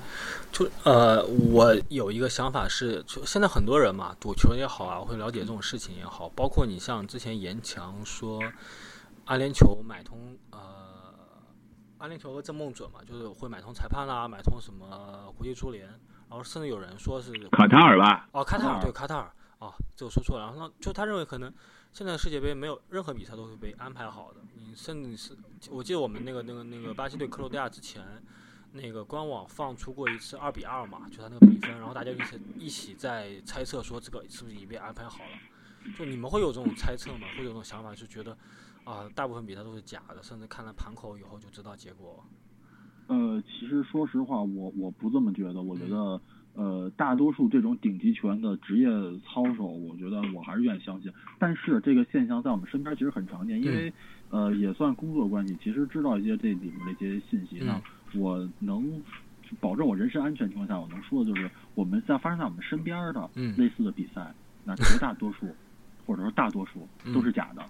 就呃，我有一个想法是，就现在很多人嘛，赌球也好啊，会了解这种事情也好，包括你像之前严强说，阿联酋买通呃，阿联酋和郑梦准嘛，就是会买通裁判啦，买通什么国际足联，然后甚至有人说是卡塔尔吧？哦，卡塔尔对卡塔尔，哦，这我说错了。然后呢，就他认为可能。现在世界杯没有任何比赛都是被安排好的，你甚至是，我记得我们那个那个那个巴西对克罗地亚之前，那个官网放出过一次二比二嘛，就他那个比分，然后大家一起一起在猜测说这个是不是已经被安排好了？就你们会有这种猜测吗？会有这种想法，就觉得啊，大部分比赛都是假的，甚至看了盘口以后就知道结果。呃，其实说实话，我我不这么觉得，我觉得。呃，大多数这种顶级球员的职业操守，我觉得我还是愿意相信。但是这个现象在我们身边其实很常见，因为呃也算工作关系，其实知道一些这里面的一些信息。那我能保证我人身安全情况下，我能说的就是，我们在发生在我们身边的类似的比赛，那绝大多数或者说大多数都是假的。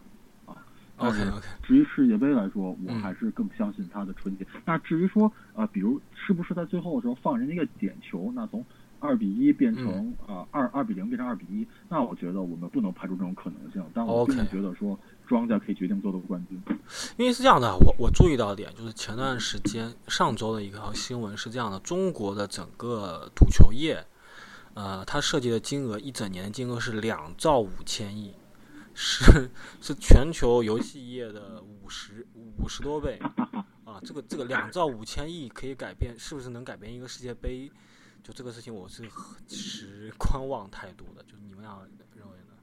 OK OK。至于世界杯来说，我还是更相信他的纯洁。那至于说呃，比如是不是在最后的时候放人家一个点球，那从二比一变成啊二二比零变成二比一，那我觉得我们不能排除这种可能性。但我并不觉得说庄家可以决定做到冠军。因为是这样的，我我注意到一点，就是前段时间上周的一个新闻是这样的：中国的整个赌球业，呃，它涉及的金额一整年的金额是两兆五千亿。是是全球游戏业的五十五十多倍啊！这个这个两兆五千亿可以改变，是不是能改变一个世界杯？就这个事情，我是持 观望态度的。就你们俩认为呢？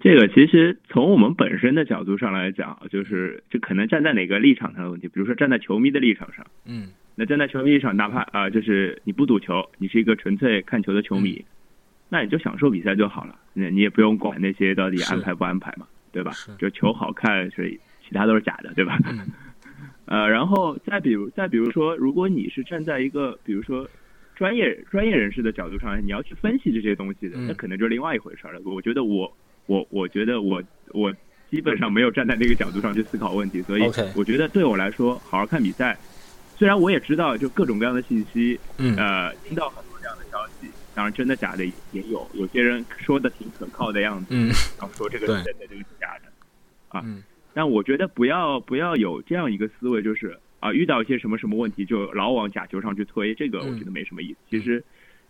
这个其实从我们本身的角度上来讲，就是就可能站在哪个立场上的问题。比如说站在球迷的立场上，嗯，那站在球迷立场，哪怕啊，就是你不赌球，你是一个纯粹看球的球迷。那你就享受比赛就好了，那你也不用管那些到底安排不安排嘛，对吧？就球好看，所以其他都是假的，对吧？呃，然后再比如，再比如说，如果你是站在一个比如说专业专业人士的角度上，你要去分析这些东西的，那可能就是另外一回事了。我觉得我我我觉得我我基本上没有站在那个角度上去思考问题，所以我觉得对我来说，好好看比赛。虽然我也知道就各种各样的信息，嗯呃，听到很多这样的消息。当然，真的假的也有，有些人说的挺可靠的样子，嗯，然后说这个是真的，这个是假的，啊，但我觉得不要不要有这样一个思维，就是啊，遇到一些什么什么问题就老往假球上去推，这个我觉得没什么意思。其实，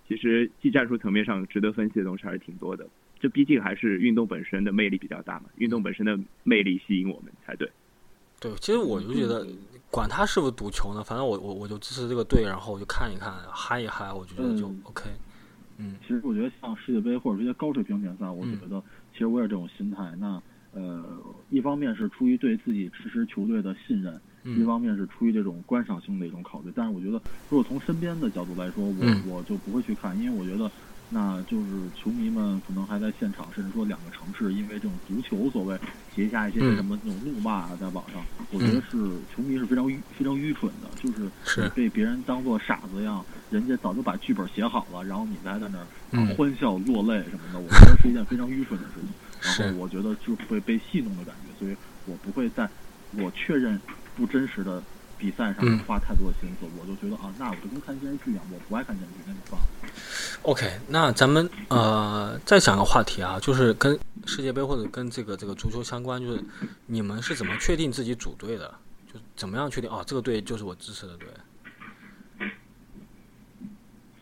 其实技战术层面上值得分析的东西还是挺多的。这毕竟还是运动本身的魅力比较大嘛，运动本身的魅力吸引我们才对。对，其实我就觉得，管他是不是赌球呢，反正我我我就支持这个队，然后我就看一看，嗨一嗨，我就觉得就 OK。嗯，其实我觉得像世界杯或者这些高水平联赛，我觉得其实我也这种心态。那呃，一方面是出于对自己支持球队的信任，一方面是出于这种观赏性的一种考虑。但是我觉得，如果从身边的角度来说，我我就不会去看，因为我觉得那就是球迷们可能还在现场，甚至说两个城市，因为这种足球所谓结下一些什么那种怒骂啊，在网上，我觉得是球迷是非常愚非常愚蠢的，就是被别人当做傻子一样，人家早就把剧本写好了，然后你还在那儿欢笑落泪什么的，我觉得是一件非常愚蠢的事情。然后我觉得就会被戏弄的感觉，所以我不会在我确认不真实的比赛上花太多的心思。我就觉得啊，那我就跟看电视剧一样，我不爱看电视剧，那就放。OK，那咱们呃再讲个话题啊，就是跟世界杯或者跟这个这个足球相关，就是你们是怎么确定自己组队的？就怎么样确定啊？这个队就是我支持的队。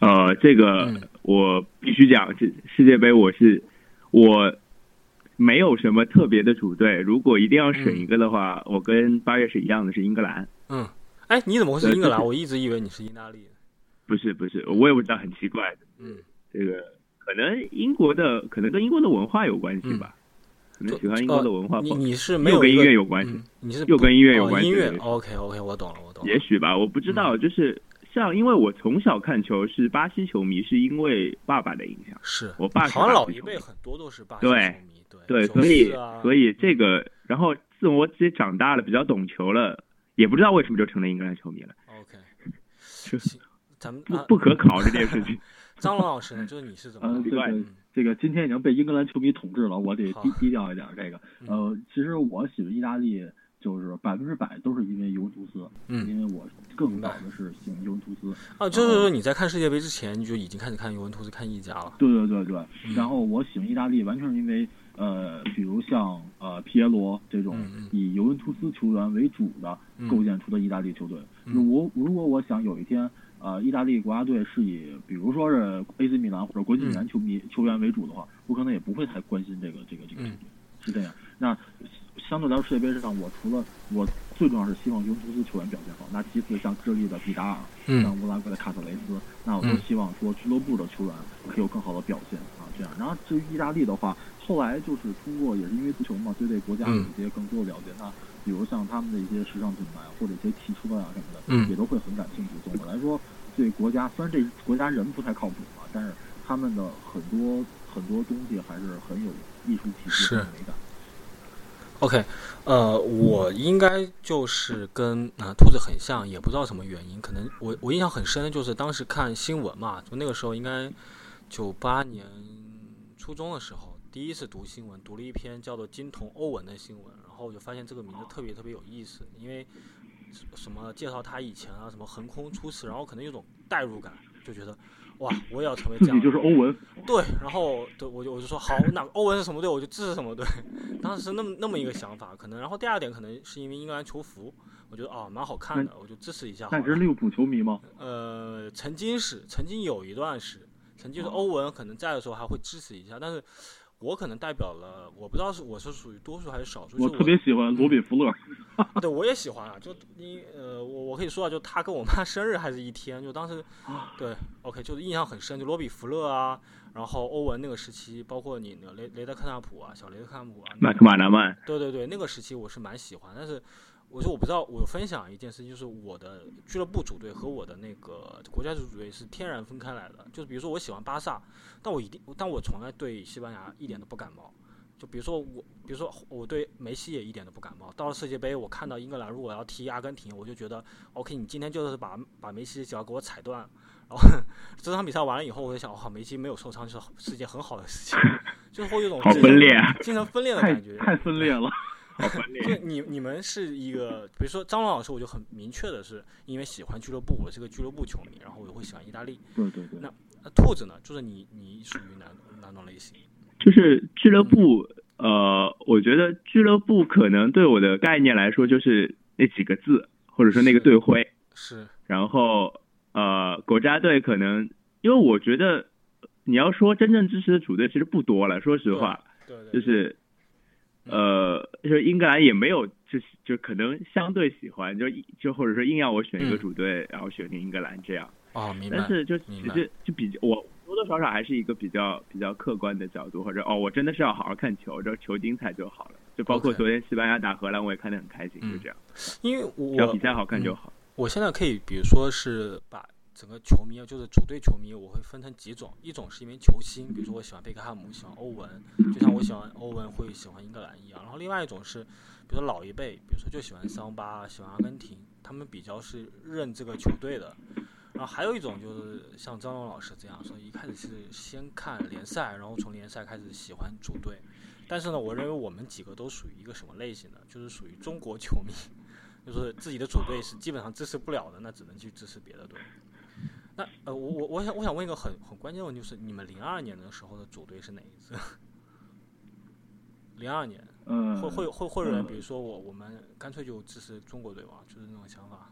呃，这个我必须讲，这世界杯我是我。没有什么特别的主队，如果一定要选一个的话，我跟八月是一样的，是英格兰。嗯，哎，你怎么会是英格兰？我一直以为你是意大利。不是不是，我也不知道，很奇怪。嗯，这个可能英国的，可能跟英国的文化有关系吧。可能喜欢英国的文化。你你是没有跟音乐有关系？你是又跟音乐有关系？音乐。OK OK，我懂了，我懂了。也许吧，我不知道。就是像，因为我从小看球是巴西球迷，是因为爸爸的影响。是我爸好像老一辈很多都是巴西球迷。对，所以所以这个，然后自我自己长大了，比较懂球了，也不知道为什么就成了英格兰球迷了。OK，就是咱们不不可考这件事情。张龙老师呢？就是你是怎么？这个这个今天已经被英格兰球迷统治了，我得低低调一点。这个呃，其实我喜欢意大利，就是百分之百都是因为尤文图斯，嗯，因为我更早的是喜欢尤文图斯。啊，就是说你在看世界杯之前，你就已经开始看尤文图斯、看意甲了。对对对对，然后我喜欢意大利，完全是因为。呃，比如像呃皮耶罗这种以尤文图斯球员为主的构建出的意大利球队，我如果我想有一天，呃，意大利国家队是以比如说是 AC 米兰或者国际米兰球迷球员为主的话，我可能也不会太关心这个这个这个球队，是这样。那相对来说世界杯上，我除了我最重要是希望尤文图斯球员表现好，那其次像智利的比达尔，像乌拉圭的卡特雷斯，那我都希望说俱乐部的球员可以有更好的表现。啊，这样。然后至于意大利的话。后来就是通过，也是因为足球嘛，对这国家有一些更多的了解。那比如像他们的一些时尚品牌或者一些汽车啊什么的，也都会很感兴趣。总的来说，对国家虽然这国家人不太靠谱嘛，但是他们的很多很多东西还是很有艺术气息和美感。OK，呃，我应该就是跟啊兔子很像，也不知道什么原因，可能我我印象很深的就是当时看新闻嘛，就那个时候应该九八年初中的时候。第一次读新闻，读了一篇叫做《金童欧文》的新闻，然后我就发现这个名字特别特别有意思，因为什么介绍他以前啊，什么横空出世，然后可能有种代入感，就觉得哇，我也要成为这样。你就是欧文。对，然后对我就我就说好，那欧文是什么队，我就支持什么队。当时是那么那么一个想法，可能。然后第二点可能是因为英格兰球服，我觉得啊蛮好看的，我就支持一下。那是利物浦球迷吗？呃，曾经是，曾经有一段是，曾经是欧文可能在的时候还会支持一下，但是。我可能代表了，我不知道是我是属于多数还是少数。我特别喜欢罗比弗勒。对，我也喜欢啊。就你呃，我我可以说啊，就他跟我妈 生日还是一天，就当时 对，OK，就是印象很深，就罗比弗勒啊，然后欧文那个时期，包括你那雷雷德克纳普啊，小雷德克纳普啊，麦克马纳曼。对对对，那个时期我是蛮喜欢，但是。我说我不知道，我分享一件事情，就是我的俱乐部主队和我的那个国家队主队是天然分开来的。就是比如说我喜欢巴萨，但我一定，但我从来对西班牙一点都不感冒。就比如说我，比如说我对梅西也一点都不感冒。到了世界杯，我看到英格兰如果要踢阿根廷，我就觉得 OK，你今天就是把把梅西脚要给我踩断。然后这场比赛完了以后，我就想，哇，梅西没有受伤就是是件很好的事情，就会有种好分裂，精神分裂的感觉，太分裂了。就你你们是一个，比如说张龙老师，我就很明确的是，因为喜欢俱乐部，我是个俱乐部球迷，然后我就会喜欢意大利。对对对。那那兔子呢？就是你你属于哪哪种类型？就是俱乐部，呃，我觉得俱乐部可能对我的概念来说，就是那几个字，或者说那个队徽。是。然后呃，国家队可能因为我觉得你要说真正支持的主队其实不多了，说实话，对对，就是呃，就是英格兰也没有，就是就可能相对喜欢，就就或者说硬要我选一个主队，然后选定英格兰这样。哦，明白。但是就其实就比较我多多少少还是一个比较比较客观的角度，或者哦，我真的是要好好看球，这球精彩就好了。就包括昨天西班牙打荷兰，我也看得很开心，就这样。因为我只要比赛好看就好。我现在可以，比如说是把整个球迷，就是主队球迷，我会分成几种，一种是因为球星，比如说我喜欢贝克汉姆，喜欢欧文，就像我喜欢欧文会喜欢英格兰一样。然后另外一种是，比如说老一辈，比如说就喜欢桑巴，喜欢阿根廷，他们比较是认这个球队的。然后还有一种就是像张龙老师这样说，一开始是先看联赛，然后从联赛开始喜欢主队。但是呢，我认为我们几个都属于一个什么类型的？就是属于中国球迷，就是自己的主队是基本上支持不了的，那只能去支持别的队。那呃，我我我想我想问一个很很关键的问题，就是你们零二年的时候的组队是哪一次？零二年，嗯，会会会会有人，比如说我我们干脆就支持中国队吧，就是那种想法。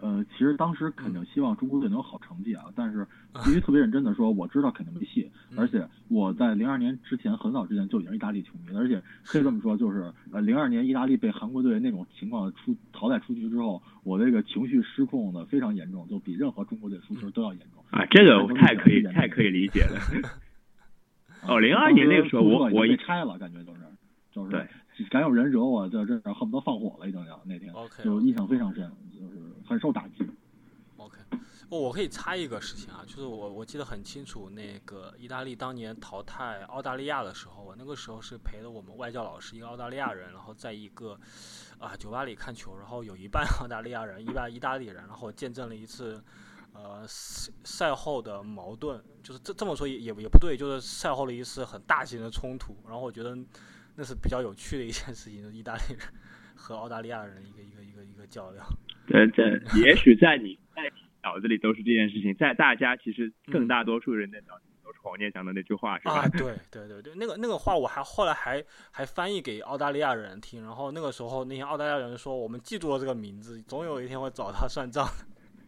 呃，其实当时肯定希望中国队能有好成绩啊，但是必须特别认真的说，我知道肯定没戏。而且我在零二年之前很早之前就已经意大利球迷了，而且可以这么说，就是呃零二年意大利被韩国队那种情况出淘汰出局之后，我这个情绪失控的非常严重，就比任何中国队输球都要严重。啊，这个太可以太可以理解了。哦，零二年那个时候我我一拆了，感觉就是就是，敢有人惹我，就这恨不得放火了，已经要那天，就印象非常深，就是很受打击。OK，哦，我可以插一个事情啊，就是我我记得很清楚，那个意大利当年淘汰澳大利亚的时候，我那个时候是陪了我们外教老师一个澳大利亚人，然后在一个啊酒吧里看球，然后有一半 澳大利亚人，一半意大利人，然后见证了一次呃赛后的矛盾，就是这这么说也也也不对，就是赛后的一次很大型的冲突，然后我觉得那是比较有趣的一件事情，就是意大利人和澳大利亚人一个一个一个一个较量。对，对也许在你在你脑子里都是这件事情，在大家其实更大多数人的脑子里都是黄健翔的那句话，是吧？啊，对对对对，那个那个话我还后来还还翻译给澳大利亚人听，然后那个时候那些澳大利亚人说，我们记住了这个名字，总有一天会找他算账。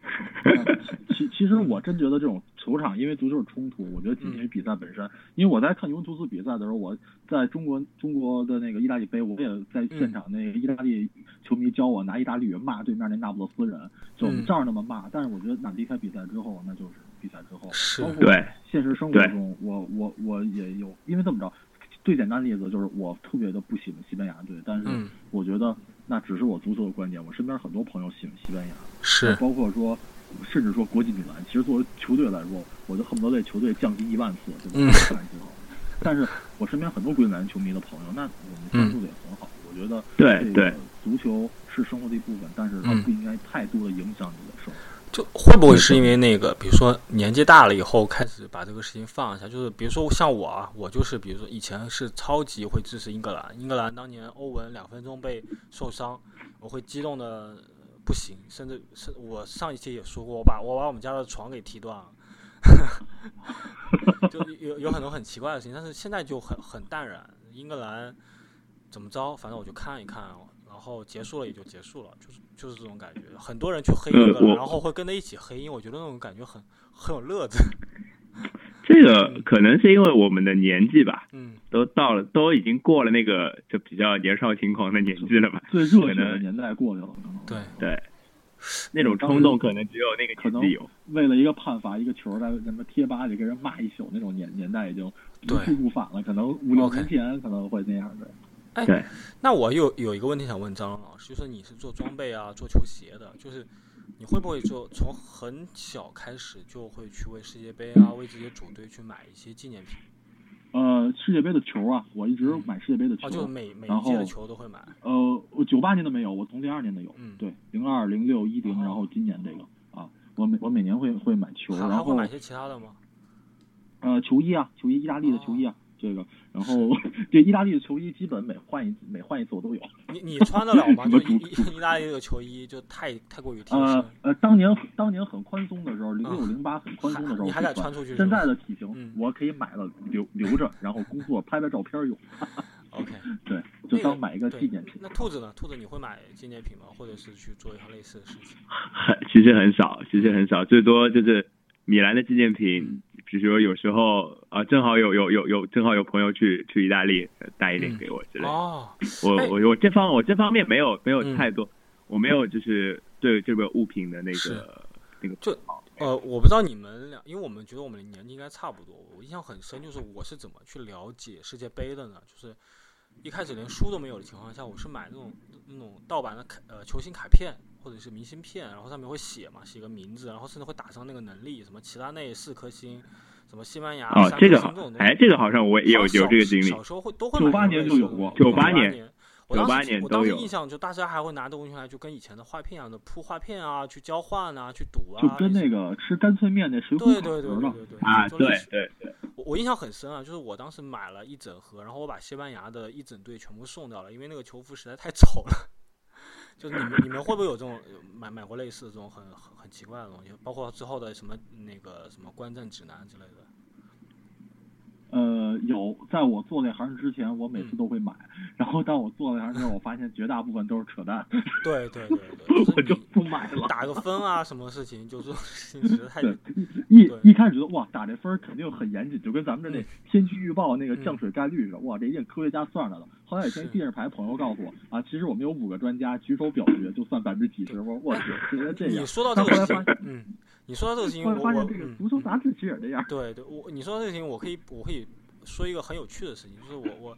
其其实我真觉得这种球场，因为足球是冲突，我觉得仅限于比赛本身。因为我在看尤文图斯比赛的时候，我在中国中国的那个意大利杯，我也在现场，那个意大利球迷教我拿意大利语骂对面那那不勒斯人，就我们照着那么骂。但是我觉得那离开比赛之后，那就是比赛之后。是包括对现实生活中，我我我也有，因为这么着，最简单的例子就是我特别的不喜欢西班牙队，但是嗯，我觉得那只是我足球的观点，我身边很多朋友喜欢西班牙。是包括说，甚至说国际米兰，其实作为球队来说，我就恨不得为球队降级一万次，对吧？嗯。但是我身边很多国际米兰球迷的朋友，那我们关注的也很好。我觉得对对，足球是生活的一部分，但是它嗯不应该太多的影响你的生活。就会不会是因为那个，比如说年纪大了以后开始把这个事情放下？就是比如说像我啊，我就是比如说以前是超级会支持英格兰，英格兰当年欧文两分钟被受伤，我会激动的不行，甚至是我上一期也说过，我把我把我们家的床给踢断了。就有有很多很奇怪的事情，但是现在就很很淡然。英格兰怎么着，反正我就看一看，然后结束了也就结束了，就是就是这种感觉。很多人去黑英格兰，然后会跟着一起黑因为，我觉得那种感觉很很有乐子。这个可能是因为我们的年纪吧，嗯，都到了，都已经过了那个就比较年少轻狂的年纪了吧。最热血的可能年代过去了，可能对，对，那种冲动可能只有那个可能年纪有。为了一个判罚，一个球在什么贴吧里跟人骂一宿那种年年代已经无对处不返了。可能五六年前可能会那样的。哎对，那我有有一个问题想问张龙老师，就是你是做装备啊、做球鞋的，就是你会不会就从很小开始就会去为世界杯啊、为自己的主队去买一些纪念品？呃，世界杯的球啊，我一直买世界杯的球。哦，就是每每然一届的后球都会买。呃，我九八年的没有，我从零二年的有。嗯对，零二、零六、一零，哦然后今年这个啊，我每我每年会会买球，然后还还会买一些其他的吗？呃球衣啊，球衣，意大利的球衣啊，这个，然后这意大利的球衣基本每换一每换一次我都有。你你穿得了吗？就意意意大利这个球衣就太太过于贴呃身。呃，当年当年很宽松的时候，零六零八很宽松的时候，你还我可以敢穿出去现在的体型嗯，我可以买了留留着，然后工作拍拍照片用。OK，对，就当买一个纪念品。那兔子呢？兔子你会买纪念品吗？或者是去做一下类似的事情？很其实很少，其实很少，最多就是米兰的纪念品，比如说有时候啊，正好有有有有正好有朋友去去意大利，带一点给我之类的。哦，我哎我我这方我这方面没有没有嗯太多，我没有就是对这个物品的那个那个就呃，我不知道你们俩，因为我们觉得我们的年纪应该差不多。我印象很深，就是我是怎么去了解世界杯的呢？就是一开始连书都没有的情况下，我是买那种那种盗版的卡呃球星卡片或者是明信片，然后上面会写嘛，写个名字，然后甚至会打上那个能力，什么齐达内四颗星，什么西班牙哦这个三颗星这种东西。哎这个好像我也有有这个经历小，小时候会都会买98年就有过东西98 98年我当时我当时年都有印象就大家还会拿这东西来就跟以前的画片一样的铺画片啊，去交换啊，去赌啊，就跟那个吃干脆面那水对浒对对对口似的。对对啊，对对对，我我印象很深啊，就是我当时买了一整盒，然后我把西班牙的一整队全部送掉了，因为那个球服实在太丑了。就是你们你们会不会有这种买买过类似的这种很很很奇怪的东西，包括之后的什么那个什么观战指南之类的？呃，有，在我做那行之前，我每次嗯都会买，然后当我做那行之后，我发现绝大部分都是扯淡，对对对对，我就就是不买了。打个分啊，什么事情，就这种事情实在太对，一一开始觉得哇，打这分肯定很严谨，就跟咱们这那嗯天气预报那个嗯降水概率似的，哇，这一定科学家算出来的。后来有一天电视台朋友告诉我啊，其实我们有五个专家举手表决就算百分之几十，我说我去，原来这样。你说到但这个嗯，你说到这个事情，我我来发现这个嗯足球杂志其实也这样。对对，我你说这个事情，我可以我可以说一个很有趣的事情，就是我我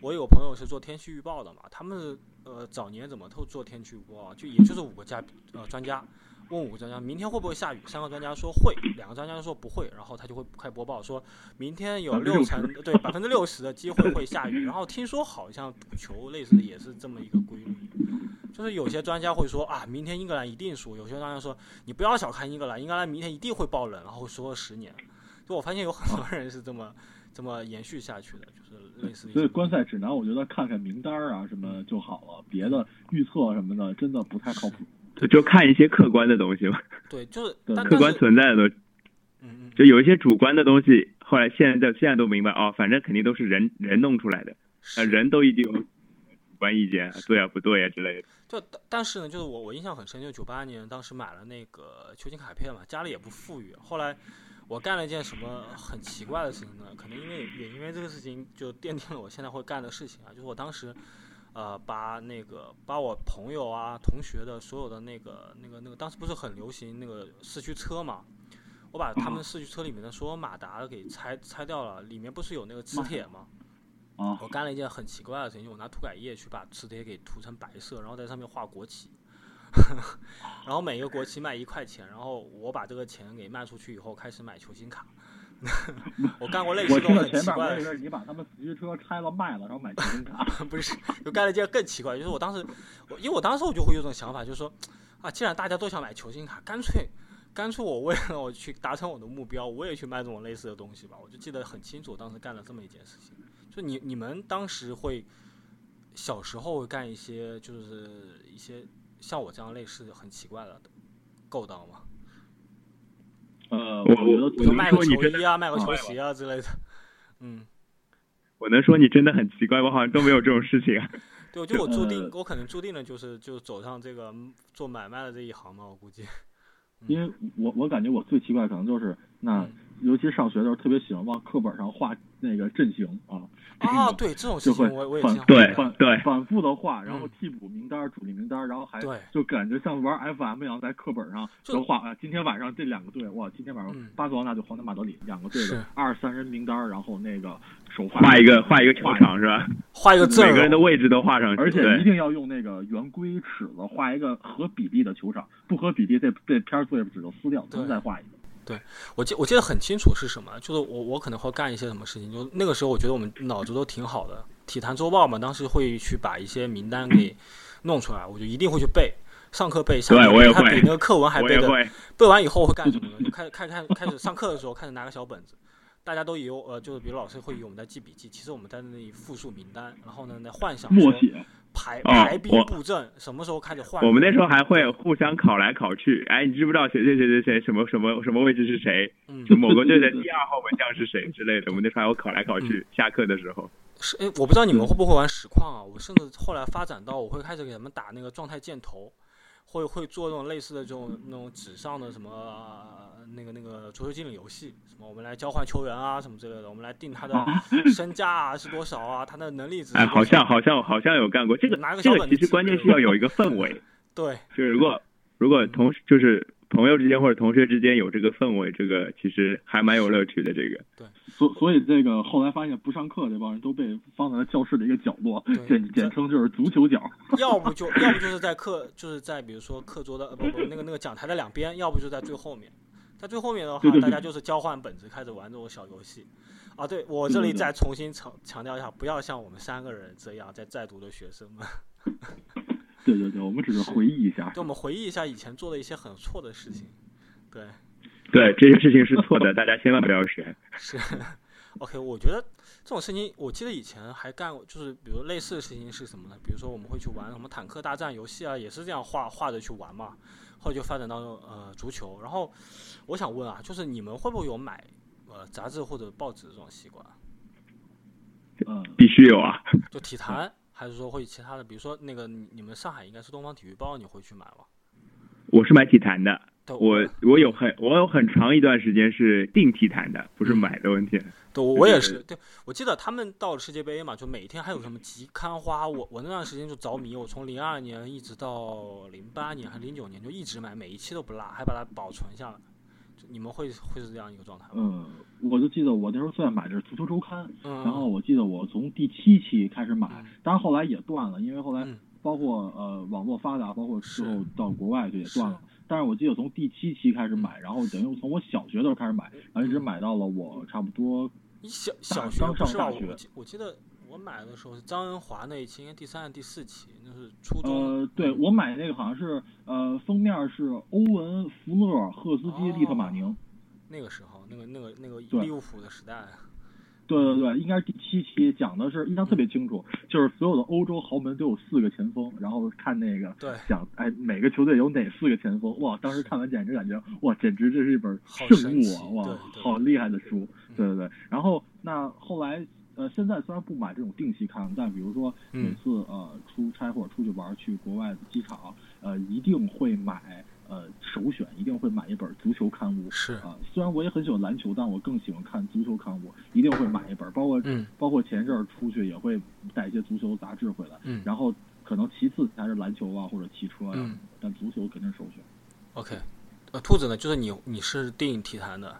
我有个朋友是做天气预报的嘛，他们呃早年怎么都做天气预报啊，就也就是五个家呃专家问五个专家明天会不会下雨，三个专家说会，两个专家说不会，然后他就会开播报说明天有六成60%对百分之六十的机会会下雨，然后听说好像赌球类似的也是这么一个规律。就是有些专家会说啊，明天英格兰一定输；有些专家说你不要小看英格兰，英格兰明天一定会爆冷，然后说了十年。就我发现有很多人是这么这么延续下去的，就是类似于所以观赛指南，我觉得看看名单儿啊什么就好了，别的预测什么的真的不太靠谱。就 就看一些客观的东西吧，对，就是客观存在的东西，嗯嗯，就有一些主观的东西，后来现在现在都明白哦，反正肯定都是人人弄出来的，呃，人都已经有主观意见，对啊不对啊之类的。就但但是呢，就是我我印象很深，就九八年当时买了那个球星卡片嘛，家里也不富裕，后来我干了一件什么很奇怪的事情呢？可能因为也因为这个事情，就奠定了我现在会干的事情啊，就是我当时。呃，把那个把我朋友啊、同学的所有的那个、那个、那个，当时不是很流行那个四驱车嘛？我把他们四驱车里面的所有马达给拆拆掉了，里面不是有那个磁铁吗？啊，我干了一件很奇怪的事情，我拿涂改液去把磁铁给涂成白色，然后在上面画国旗，然后每一个国旗卖一块钱，然后我把这个钱给卖出去以后，开始买球星卡。我干过类似我这种很奇怪的事，你把他们四驱车拆了卖了，然后买球星卡。不是，就干了一件更奇怪，就是我当时，我因为我当时我就会有种想法，就是说，啊，既然大家都想买球星卡，干脆。干脆我为了我去达成我的目标，我也去卖这种类似的东西吧。我就记得很清楚，我当时干了这么一件事情。就你你们当时会小时候会干一些就是一些像我这样类似很奇怪的勾当吗？呃，我我能说你真的球衣啊，卖个球鞋啊之类的。嗯，我能说你真的很奇怪，我好像都没有这种事情啊。对，我觉得我注定呃我可能注定了就是就走上这个做买卖的这一行嘛，我估计。因为我我感觉我最奇怪可能就是那嗯，尤其上学的时候特别喜欢往课本上画那个阵型啊。啊，对这种事就会情我我也反经对反对反复的画，然后嗯替补名单、主力名单，然后还就感觉像玩 FM 一样，在课本上就画啊。今天晚上这两个队，哇，今天晚上嗯巴塞罗那对皇家马德里两个队的二三人名单，然后那个手画画一个画一个球场是吧？画一个字每个人的，位置都画上去，而且一，定要用那个圆规尺子画一个合比例的球场，不合比例这这片儿作业纸就撕掉，重新再画一个。我记我记得很清楚是什么，就是我我可能会干一些什么事情，就那个时候我觉得我们脑子都挺好的。体坛周报嘛，当时会去把一些名单给弄出来，我就一定会去背，上课背，下课背，对我也会他比那个课文还背的。背完以后会干什么呢？就开 开开开始上课的时候，开始拿个小本子，大家都以为呃，就是比如老师会以为我们在记笔记，其实我们在那里复述名单，然后呢，在幻想说默写，排哦排兵布阵，什么时候开始换。我们那时候还会互相考来考去，哎，你知不知道谁谁谁谁谁什么什么什么位置是谁？嗯就某个队的 第二号门将是谁之类的。我们那时候还会考来考去，下课的时候。是哎，我不知道你们会不会玩实况啊？我甚至后来发展到我会开始给他们打那个状态箭头，会会做那种类似的这种那种纸上的什么、那个那个足球经理游戏，什么我们来交换球员啊什么之类的，我们来定他的 身价啊是多少啊，他的能力值哎，好像好像好像有干过这个拿个这个，小本其实关键是要有一个氛围，对。就是如果如果同就是朋友之间或者同学之间有这个氛围，这个其实还蛮有乐趣的。这个对所所以这个后来发现不上课这帮人都被放在了教室的一个角落，对简简称就是足球角。要不就要不就是在课，就是在比如说课桌的呃不不那个那个讲台的两边，要不就在最后面。在最后面的话，对对对大家就是交换本子，开始玩这种小游戏。啊，对我这里再重新强强调一下，不要像我们三个人这样在在读的学生们。对对对，我们只是回忆一下对，。我们回忆一下以前做的一些很错的事情。对，对这些事情是错的，大家千万不要学。是。OK，我觉得这种事情，我记得以前还干过，就是比如类似的事情是什么呢？比如说我们会去玩什么坦克大战游戏啊，也是这样画画着去玩嘛。后来就发展到呃足球。然后我想问啊，就是你们会不会有买呃杂志或者报纸这种习惯？嗯，必须有啊！就体坛，还是说会其他的？比如说那个你你们上海应该是东方体育报，你会去买吗？我是买体坛的，对，我我有很我有很长一段时间是订体坛的，不是买的问题。对，我我也是。对，我记得他们到了世界杯嘛，就每天还有什么集刊花，我我那段时间就着迷，我从零二年一直到零八年还零九年就一直买，每一期都不落，还把它保存下来。就你们会会是这样一个状态吗？嗯，我就记得我那时候最爱买的是《足球周刊》，嗯，然后我记得我从第七期开始买嗯，当然后来也断了，因为后来嗯包括呃网络发达，包括之后到国外就也断了。但是我记得从第七期开始买，然后等于从我小学的时候开始买，然后一直嗯买到了我差不多你小小学刚不是吧？上大学我记得我买的时候是张恩华那一期，应该第三、第四期，那是初中。呃，对我买那个好像是呃封面是欧文、福勒、赫斯基、利特马宁。那个时候，那个那个那个利物浦的时代，对对对，应该是第七期，讲的是印象特别清楚，就是所有的欧洲豪门都有四个前锋，然后看那个对，讲，哎，每个球队有哪四个前锋？哇，当时看完简直感觉，哇，简直这是一本圣物啊！哇好厉害的书。嗯对对对。然后那后来，呃，现在虽然不买这种定期刊，但比如说每嗯次呃出差或者出去玩去国外的机场，呃，一定会买呃首选，一定会买一本足球刊物。是，啊，虽然我也很喜欢篮球，但我更喜欢看足球刊物，一定会买一本。包括、嗯包括前一阵儿出去也会带一些足球杂志回来，嗯然后可能其次才是篮球啊或者汽车呀、嗯但足球肯定首选。，OK。呃，兔子呢？就是你你是电影体坛的，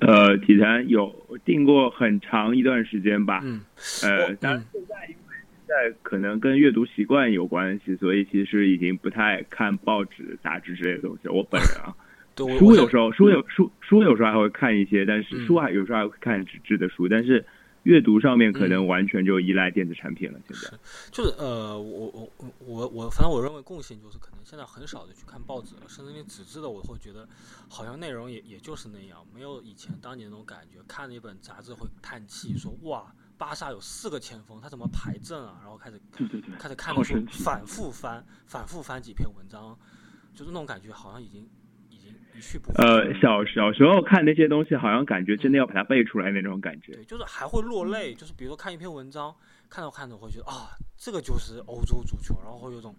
呃，体坛有订过很长一段时间吧。嗯，呃，我当然嗯现在因为现在可能跟阅读习惯有关系，所以其实已经不太看报纸、杂志之类的东西。我本人啊，书有时候书有书书有时候还会看一些，但是嗯书还有时候还会看纸质的书，但是阅读上面可嗯能完全就依赖电子产品了。现在，就是呃，我我我我我，反正我认为共性就是可能现在很少的去看报纸了，甚至连纸质的我会觉得好像内容也也就是那样，没有以前当年那种感觉。看了一本杂志会叹气说哇，巴萨有四个前锋，他怎么排阵啊？然后开始对对对，开始看的书反复翻，反复翻几篇文章，就是那种感觉，好像已经。呃，小小时候看那些东西，好像感觉真的要把它背出来那种感觉。对，就是还会落泪，就是比如说看一篇文章，看着看着会觉得啊，这个就是欧洲足球，然后会有种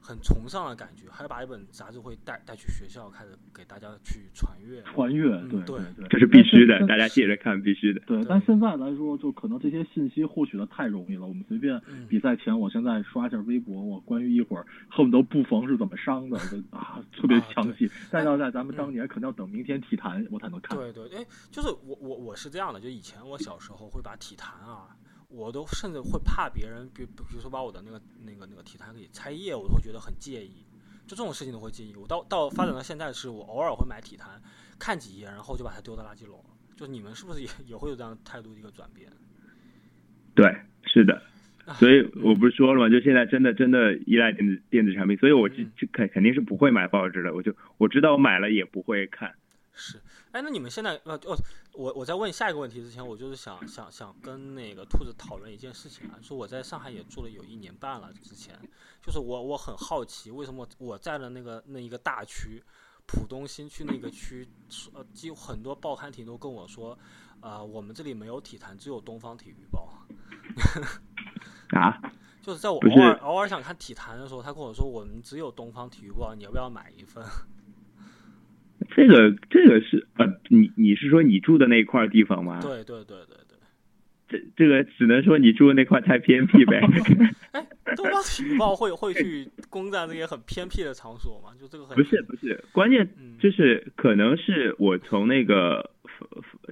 很崇尚的感觉，还把一本杂志会带带去学校，开始给大家去传阅。传阅，对嗯对对，这是必须的，大家借着看必须的。对，但现在来说，就可能这些信息获取的太容易了。我们随便嗯比赛前，我现在刷一下微博，我关于一会儿恨不得布冯是怎么伤的，就啊特别啊详细。但要在咱们嗯当年，肯定要等明天体坛我才能看。对对，哎，就是我我我是这样的，就以前我小时候会把体坛啊，我都甚至会怕别人，比比如说把我的那个那个那个体坛给拆页，我都会觉得很介意。就这种事情都会介意。我到到发展到现在，是我偶尔会买体坛看几页，然后就把它丢到垃圾篓。就你们是不是也也会有这样态度的一个转变？对，是的。啊所以我不是说了吗？就现在真的真的依赖电子电子产品，所以我就肯肯定是不会买报纸的。我就我知道我买了也不会看。是，哎，那你们现在呃哦，我我在问下一个问题之前，我就是想想想跟那个兔子讨论一件事情啊，说我在上海也住了有一年半了，之前就是我我很好奇，为什么我在的那个那一个大区，浦东新区那个区，呃，几乎很多报刊亭都跟我说，呃，我们这里没有体坛，只有东方体育报。啊，就是在我偶尔偶尔想看体坛的时候，他跟我说我们只有东方体育报，你要不要买一份？这个这个是呃，你你是说你住的那块地方吗？对对对对对。这这个只能说你住的那块太偏僻呗。哎，东方情报会会去攻占那些很偏僻的场所吗？就这个很不是不是，关键嗯就是可能是我从那个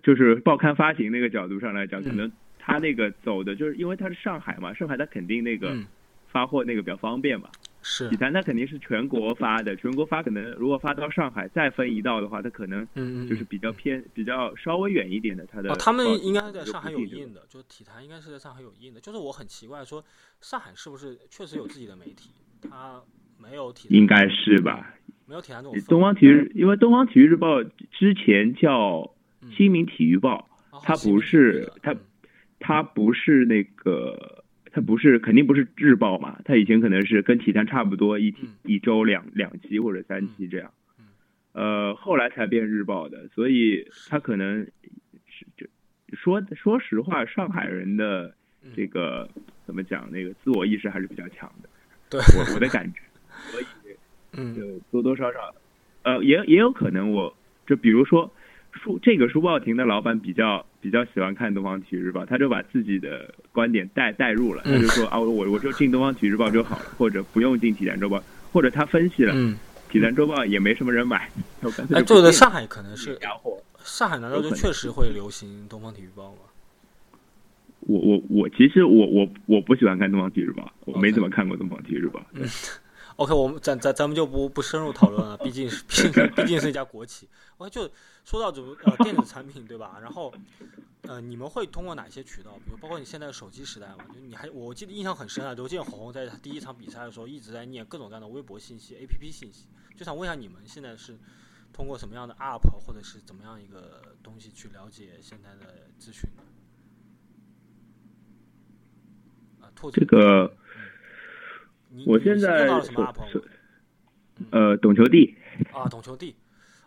就是报刊发行那个角度上来讲，嗯可能他那个走的就是因为他是上海嘛，上海他肯定那个嗯发货那个比较方便嘛。是体坛它肯定是全国发的，全国发可能如果发到上海再分一道的话，它可能就是比较偏比较稍微远一点的，它的哦，他们应该在上海有印的，就体坛应该是在上海有印的。就是我很奇怪，说上海是不是确实有自己的媒体？它没有体坛应该是吧？没有体坛这种。东方体育，因为东方体育日报之前叫嗯新民体育报，哦它不是它嗯它不是那个。它不是，肯定不是日报嘛。它以前可能是跟体坛差不多，一体嗯一周两两期或者三期这样。嗯呃，后来才变日报的，所以它可能是就说说实话，上海人的嗯这个怎么讲，那个自我意识还是比较强的。对我我的感觉，所以嗯就多多少少，呃，也也有可能我，就比如说书这个书报亭的老板比较比较喜欢看东方体育日报，他就把自己的观点带带入了，他就说啊，我我就进东方体育日报就好了，或者不用进体坛周报，或者他分析了，嗯，体坛周报也没什么人买，我干脆哎，就不进这个在上海可能是家伙。上海，难道就确实会流行东方体育报吗？我我我其实我我我不喜欢看东方体育日报，我没怎么看过东方体育日报。OK，我们咱咱咱们就不不深入讨论了，毕竟是毕竟毕竟是一家国企。我就说到这个呃电子产品对吧？然后呃你们会通过哪些渠道？比如包括你现在的手机时代嘛，就你还我记得印象很深啊，刘建宏在他第一场比赛的时候一直在念各种各样的微博信息、APP 信息，就想问一下你们现在是通过什么样的 App 或者是怎么样一个东西去了解现在的资讯呢？啊，兔子这个你我现在到了什么手 App？呃，懂球帝，啊，懂球帝，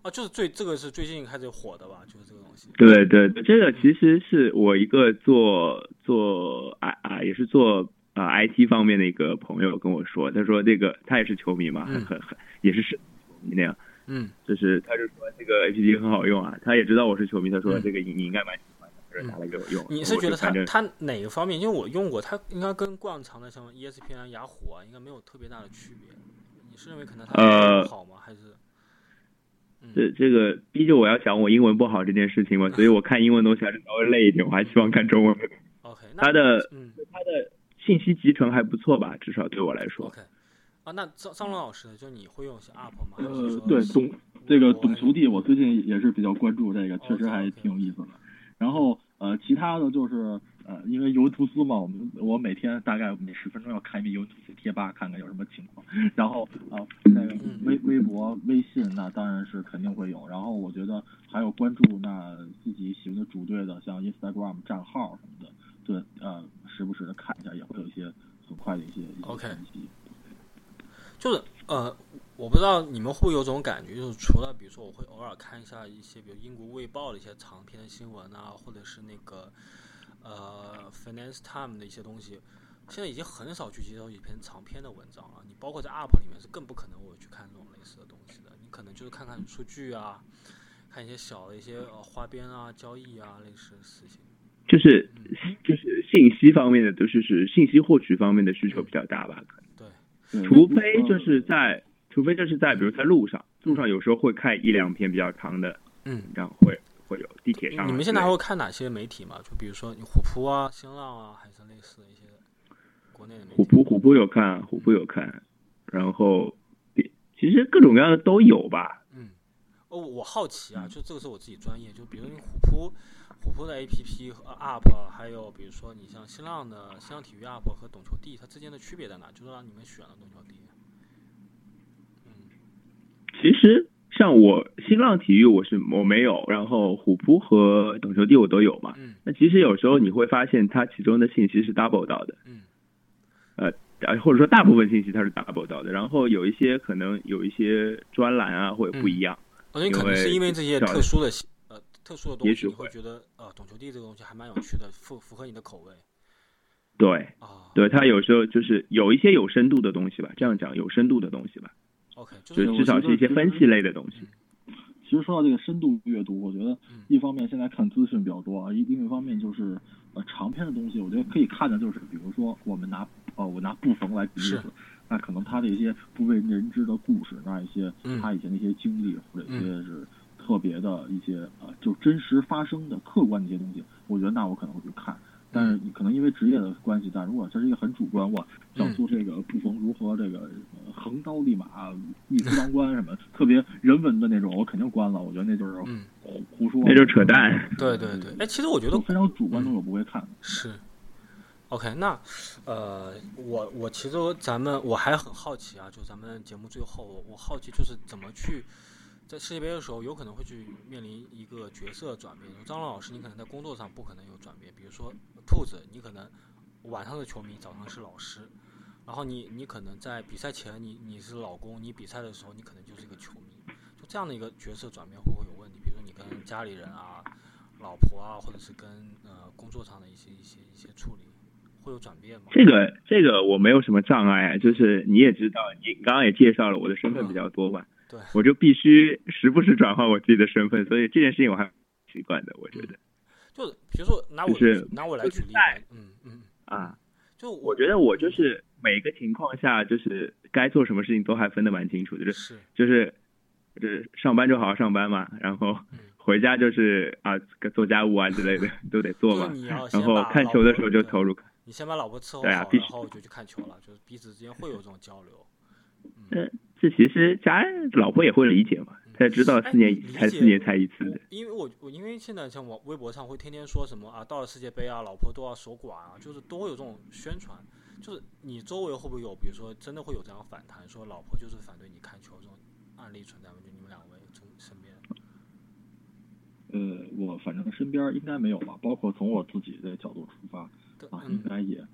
啊，就是最这个是最近开始火的吧？就是这个东西。对对，对这个其实是我一个做做啊啊，也是做啊 IT 方面的一个朋友跟我说，他说这个他也是球迷嘛，很嗯很很也是是球迷那样，嗯就是他就说这个 APP 很好用啊，他也知道我是球迷，他说嗯这个你你应该蛮喜欢的，他就拿来给我用。你是觉得它它哪个方面？因为我用过，它应该跟惯常的像 ESPN、雅虎啊，应该没有特别大的区别。你是认为可能它呃好吗？还是？嗯这这个逼着我要讲我英文不好这件事情嘛，所以我看英文东西还是稍微累一点，我还希望看中文。OK，那它的嗯它的信息集成还不错吧，至少对我来说。OK 啊，那张张龙老师，就你会用一些 App 吗？呃，对，是懂这个我懂球帝，我最近也是比较关注这个，确实还挺有意思的。然后呃，其他的就是呃，因为尤文图斯嘛，我们我每天大概每十分钟要看一遍尤文图斯贴吧，看看有什么情况。然后啊、呃，那个嗯微微博、微信那当然是肯定会有。然后我觉得还有关注那自己喜欢的主队的，像 Instagram 账号什么的，对，呃，时不时的看一下，也会有一些很快的一些一些 OK 信息。就是呃，我不知道你们会不会有种感觉，就是除了比如说我会偶尔看一下一些，比如英国卫报的一些长篇的新闻啊，或者是那个呃 Finance Time 的一些东西，现在已经很少去接受一篇长篇的文章了。你包括在 App 里面是更不可能我去看这种类似的东西的，你可能就是看看数据啊，看一些小的一些呃花边啊、交易啊类似的事情。就是嗯就是信息方面的，都是是信息获取方面的需求比较大吧，可能。对，对除非就是在，除非就是在，比如在路上，路上有时候会看一两篇比较长的，嗯。这样会会有地铁上。你们现在还会看哪些媒体吗？就比如说你虎扑啊、新浪啊，还是类似的一些国内的媒体？虎扑虎扑有看，虎扑有看，然后其实各种各样的都有吧。嗯，哦，我好奇啊，就这个是我自己专业，就比如你虎扑、虎扑的 APP 和 App，还有比如说你像新浪的新浪体育 App 和懂球帝，它之间的区别在哪？就是让你们选了懂球帝。嗯其实像我新浪体育我是我没有，然后虎扑和懂球帝我都有嘛。嗯那其实有时候你会发现它其中的信息是 double 到的，嗯呃，或者说大部分信息它是 double 到的，然后有一些可能有一些专栏啊会不一样。我觉得可能是因为这些特殊的呃特殊的东西，也许会你会觉得呃懂球帝这个东西还蛮有趣的，符符合你的口味。对啊，对，他有时候就是有一些有深度的东西吧，这样讲有深度的东西吧，，OK，就就是至少是一些分析类的东西。其实说到这个深度阅读，我觉得嗯一方面现在看资讯比较多啊，一另一方面就是呃长篇的东西，我觉得可以看的就是，比如说我们拿呃我拿布冯来举例子，那可能他的一些不为人知的故事，那一些嗯他以前的一些经历，或者一些是特别的一些呃就真实发生的客观的一些东西，我觉得那我可能会去看。但是你可能因为职业的关系，但如果这是一个很主观，我想做这个布冯如何这个呃横刀立马、一夫当关什么特别人文的那种，我肯定关了。我觉得那就是嗯，胡胡说，那就是扯淡。对对对，哎，其实我觉得非常主观的我不会看。是，OK，那呃，我我其实咱们我还很好奇啊，就咱们节目最后，我我好奇就是怎么去在世界杯的时候，有可能会去面临一个角色转变。张龙老师，你可能在工作上不可能有转变，比如说兔子，你可能晚上的球迷，早上是老师。然后你你可能在比赛前你你是老公，你比赛的时候你可能就是一个球迷，就这样的一个角色转变会不会有问题？比如说你跟家里人啊、老婆啊，或者是跟呃工作上的一些一些一些处理，会有转变吗？这个这个我没有什么障碍啊，就是你也知道，你刚刚也介绍了我的身份比较多嘛，对。我就必须时不时转换我自己的身份，所以这件事情我还蛮习惯的，我觉得。就是比如说拿我、就是拿我来就是举例，嗯嗯，啊，就我觉得我就是每个情况下就是该做什么事情都还分得蛮清楚的，就是是。就是就是上班就好好上班嘛，然后嗯。回家就是啊做家务啊之类的 都得做嘛，然后看球的时候就投入。你先把老婆伺候好，对啊必须然后就去看球了，就是彼此之间会有这种交流。呃，这其实家老婆也会理解嘛，她知道四年才四年才一次的。因为我我因为现在像我微博上会天天说什么啊，到了世界杯啊，老婆都要守寡啊，就是都会有这种宣传。就是你周围会不会有，比如说真的会有这样反弹，说老婆就是反对你看球这种案例存在吗？就你们两位从身边，呃，我反正身边应该没有吧，包括从我自己的角度出发啊，应嗯，该也也。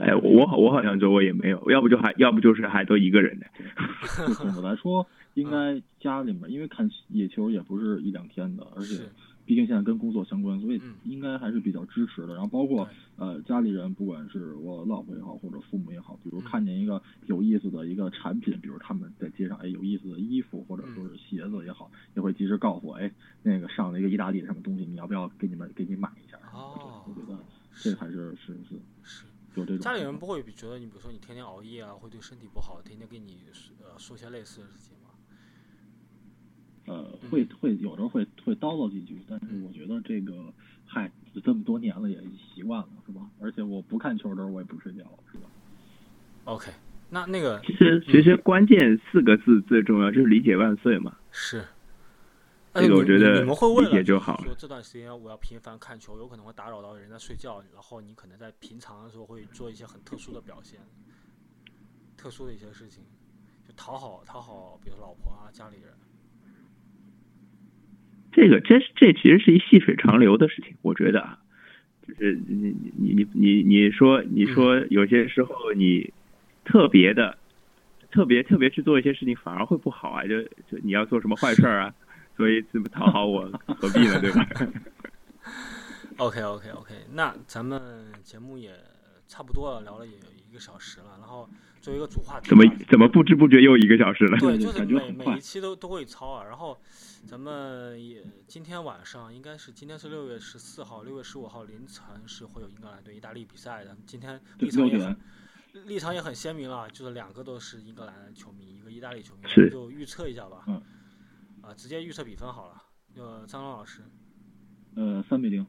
哎，我我好像周围也没有，要不就还要不就是还都一个人的。就总的来说，应该家里面，因为看野球也不是一两天的，而且毕竟现在跟工作相关，所以嗯应该还是比较支持的。然后包括呃家里人，不管是我老婆也好，或者父母也好，比如嗯看见一个有意思的一个产品，比如他们在街上哎有意思的衣服或者嗯说是鞋子也好，也会及时告诉我，哎那个上了一个意大利什么东西，你要不要给你们给你买一下？哦我觉得这还是是是是。有这种家里人不会觉得你，比如说你天天熬夜啊，会对身体不好，天天跟你呃说些类似的事情吗？呃，嗯会会有时候会会叨叨几句，但是我觉得这个，嗨，这么多年了也习惯了，是吧？而且我不看球的时候我也不睡觉，是吧？OK，那那个其实其实关键四个字最重要，就是理解万岁嘛。是，这个我觉得你你们会为理解就好了说这段时间我要频繁看球，有可能会打扰到人在睡觉，然后你可能在平常的时候会做一些很特殊的表现，特殊的一些事情，就讨好讨好，比如老婆啊、家里人。这个这这其实是一细水长流的事情，我觉得啊，就是你你你你你说你说有些时候你特别的特别特别去做一些事情，反而会不好啊，就就你要做什么坏事儿啊，所以这不讨好我，何必呢，对吧？OK OK OK，那咱们节目也差不多了，聊了也有一个小时了，然后作为一个主话题怎么怎么不知不觉又一个小时了？对，就是每每一期都都会超啊。然后咱们也今天晚上应该是今天是六月十四号，六月十五号凌晨是会有英格兰对意大利比赛的。今天立场也很，立场也很鲜明了，就是两个都是英格兰球迷，一个意大利球迷，就预测一下吧。嗯。啊，直接预测比分好了。呃，张龙老师，呃，三比零，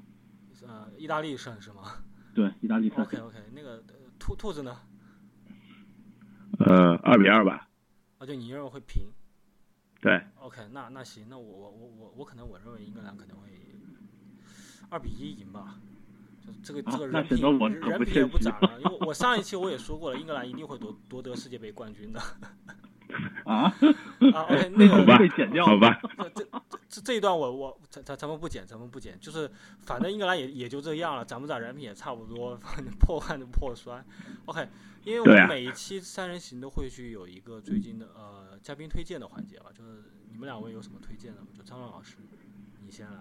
呃，意大利胜是吗对，意大利胜。？OK OK，那个呃兔兔子呢？呃，二比二吧，啊，就你认为会平对，？OK，那那行，那我我我我我可能我认为英格兰可能会二比一赢吧。就这个这啊个人品那显得我人品也不咋了，因为我上一期我也说过了，英格兰一定会夺夺得世界杯冠军的。啊，啊，OK，那个好吧被剪掉好吧，这这这这一段我我咱咱咱们不剪，咱们不剪，就是反正英格兰也也就这样了，长不长人品也差不多，反正破罐子破摔。OK，因为我每一期三人行都会去有一个最近的呃嘉宾推荐的环节吧，就是你们两位有什么推荐的吗？就张亮老师，你先来。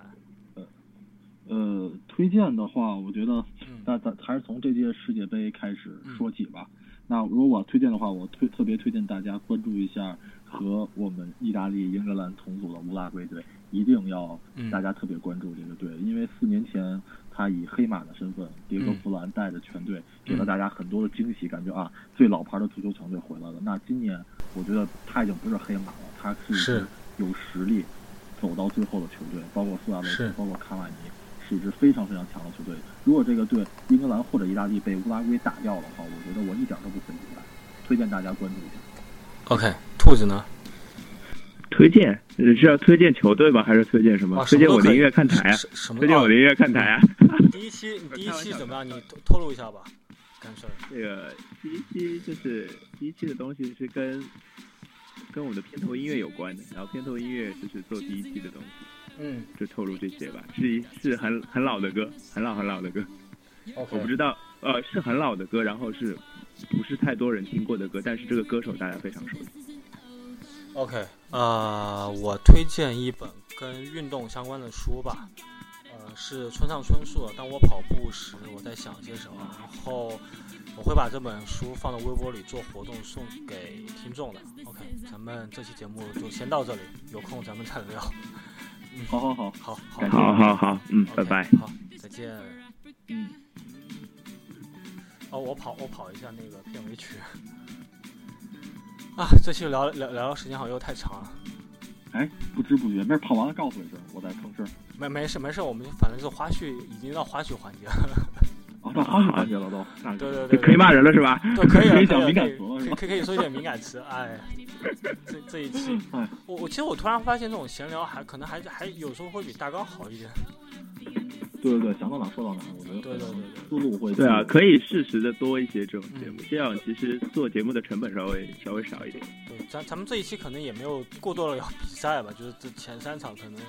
呃，推荐的话，我觉得嗯那咱还是从这届世界杯开始说起吧。那如果我推荐的话，我推特别推荐大家关注一下和我们意大利、英格兰同组的乌拉圭队，一定要大家特别关注这个队，因为四年前他以黑马的身份，迭戈·弗兰带着全队给了大家很多的惊喜，感觉啊，最老牌的足球强队回来了。那今年我觉得他已经不是黑马了，他是有实力走到最后的球队，包括苏亚雷斯，包括卡瓦尼。是一支非常非常强的球队。如果这个队英格兰或者意大利被乌拉圭打掉的话，我觉得我一点都不会意外。推荐大家关注一下。OK，兔子呢？推荐是要推荐球队吧，还是推荐什么？推荐我的音乐看台啊？推荐我的音乐看台啊？第一期，你第一期怎么样？你透露一下吧。干事儿。这个第一期就是第一期的东西是跟跟我的片头音乐有关的，然后片头音乐就是做第一期的东西。嗯，就透露这些吧，是一是很很老的歌，很老很老的歌。我不知道，呃，是很老的歌，然后是不是太多人听过的歌，但是这个歌手大家非常熟悉。OK，呃，我推荐一本跟运动相关的书吧，呃，是村上春树的《当我跑步时我在想些什么》，然后我会把这本书放到微博里做活动送给听众的。OK，咱们这期节目就先到这里，有空咱们再聊。好好好。好好。好好好，嗯，拜拜，好，再见，嗯，哦，我跑我跑一下那个片尾曲，啊，这期聊聊聊时间好像又太长了，哎，不知不觉，没事，跑完了告诉我一声，我再吭声，没没事没事，我们反正是花絮，已经到花絮环节了，啊，到花絮环节了都，对对对，可以骂人了是吧？对，可以可以讲敏感词，可以可以说一点敏感词，哎。这这一期，我我其实我突然发现，这种闲聊还可能还还有时候会比大纲好一点。对对对，想到哪说到哪，我觉得对对对速度会对啊，可以适时的多一些这种节目，这样其实做节目的成本稍微稍微少一点。对，咱咱们这一期可能也没有过多的要比赛吧，就是这前三场可能，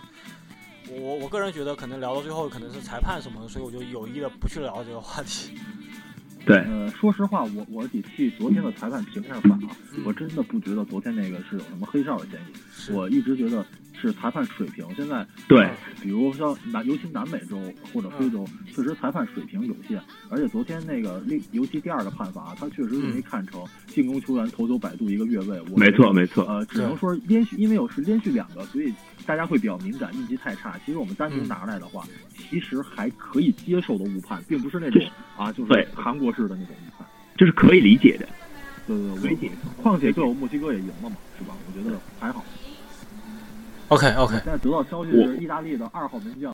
我我个人觉得可能聊到最后可能是裁判什么的，所以我就有意的不去聊这个话题。对，呃，说实话，我我得替昨天的裁判平一下反啊，我真的不觉得昨天那个是有什么黑哨的嫌疑，我一直觉得是裁判水平。现在对，比如像南，尤其南美洲或者非洲，确实裁判水平有限。而且昨天那个另，尤其第二个判罚，他确实容易看成进攻球员头球摆渡一个越位。没错没错，呃，只能说连续，因为我是连续两个，所以大家会比较敏感，运气太差。其实我们单独拿出来的话，其实还可以接受的误判，并不是那种啊，就是韩国式的那种误判，这是可以理解的。对对对。况且最后墨西哥也赢了嘛，是吧？我觉得还好。OK OK。现在得到消息是意大利的二号门将。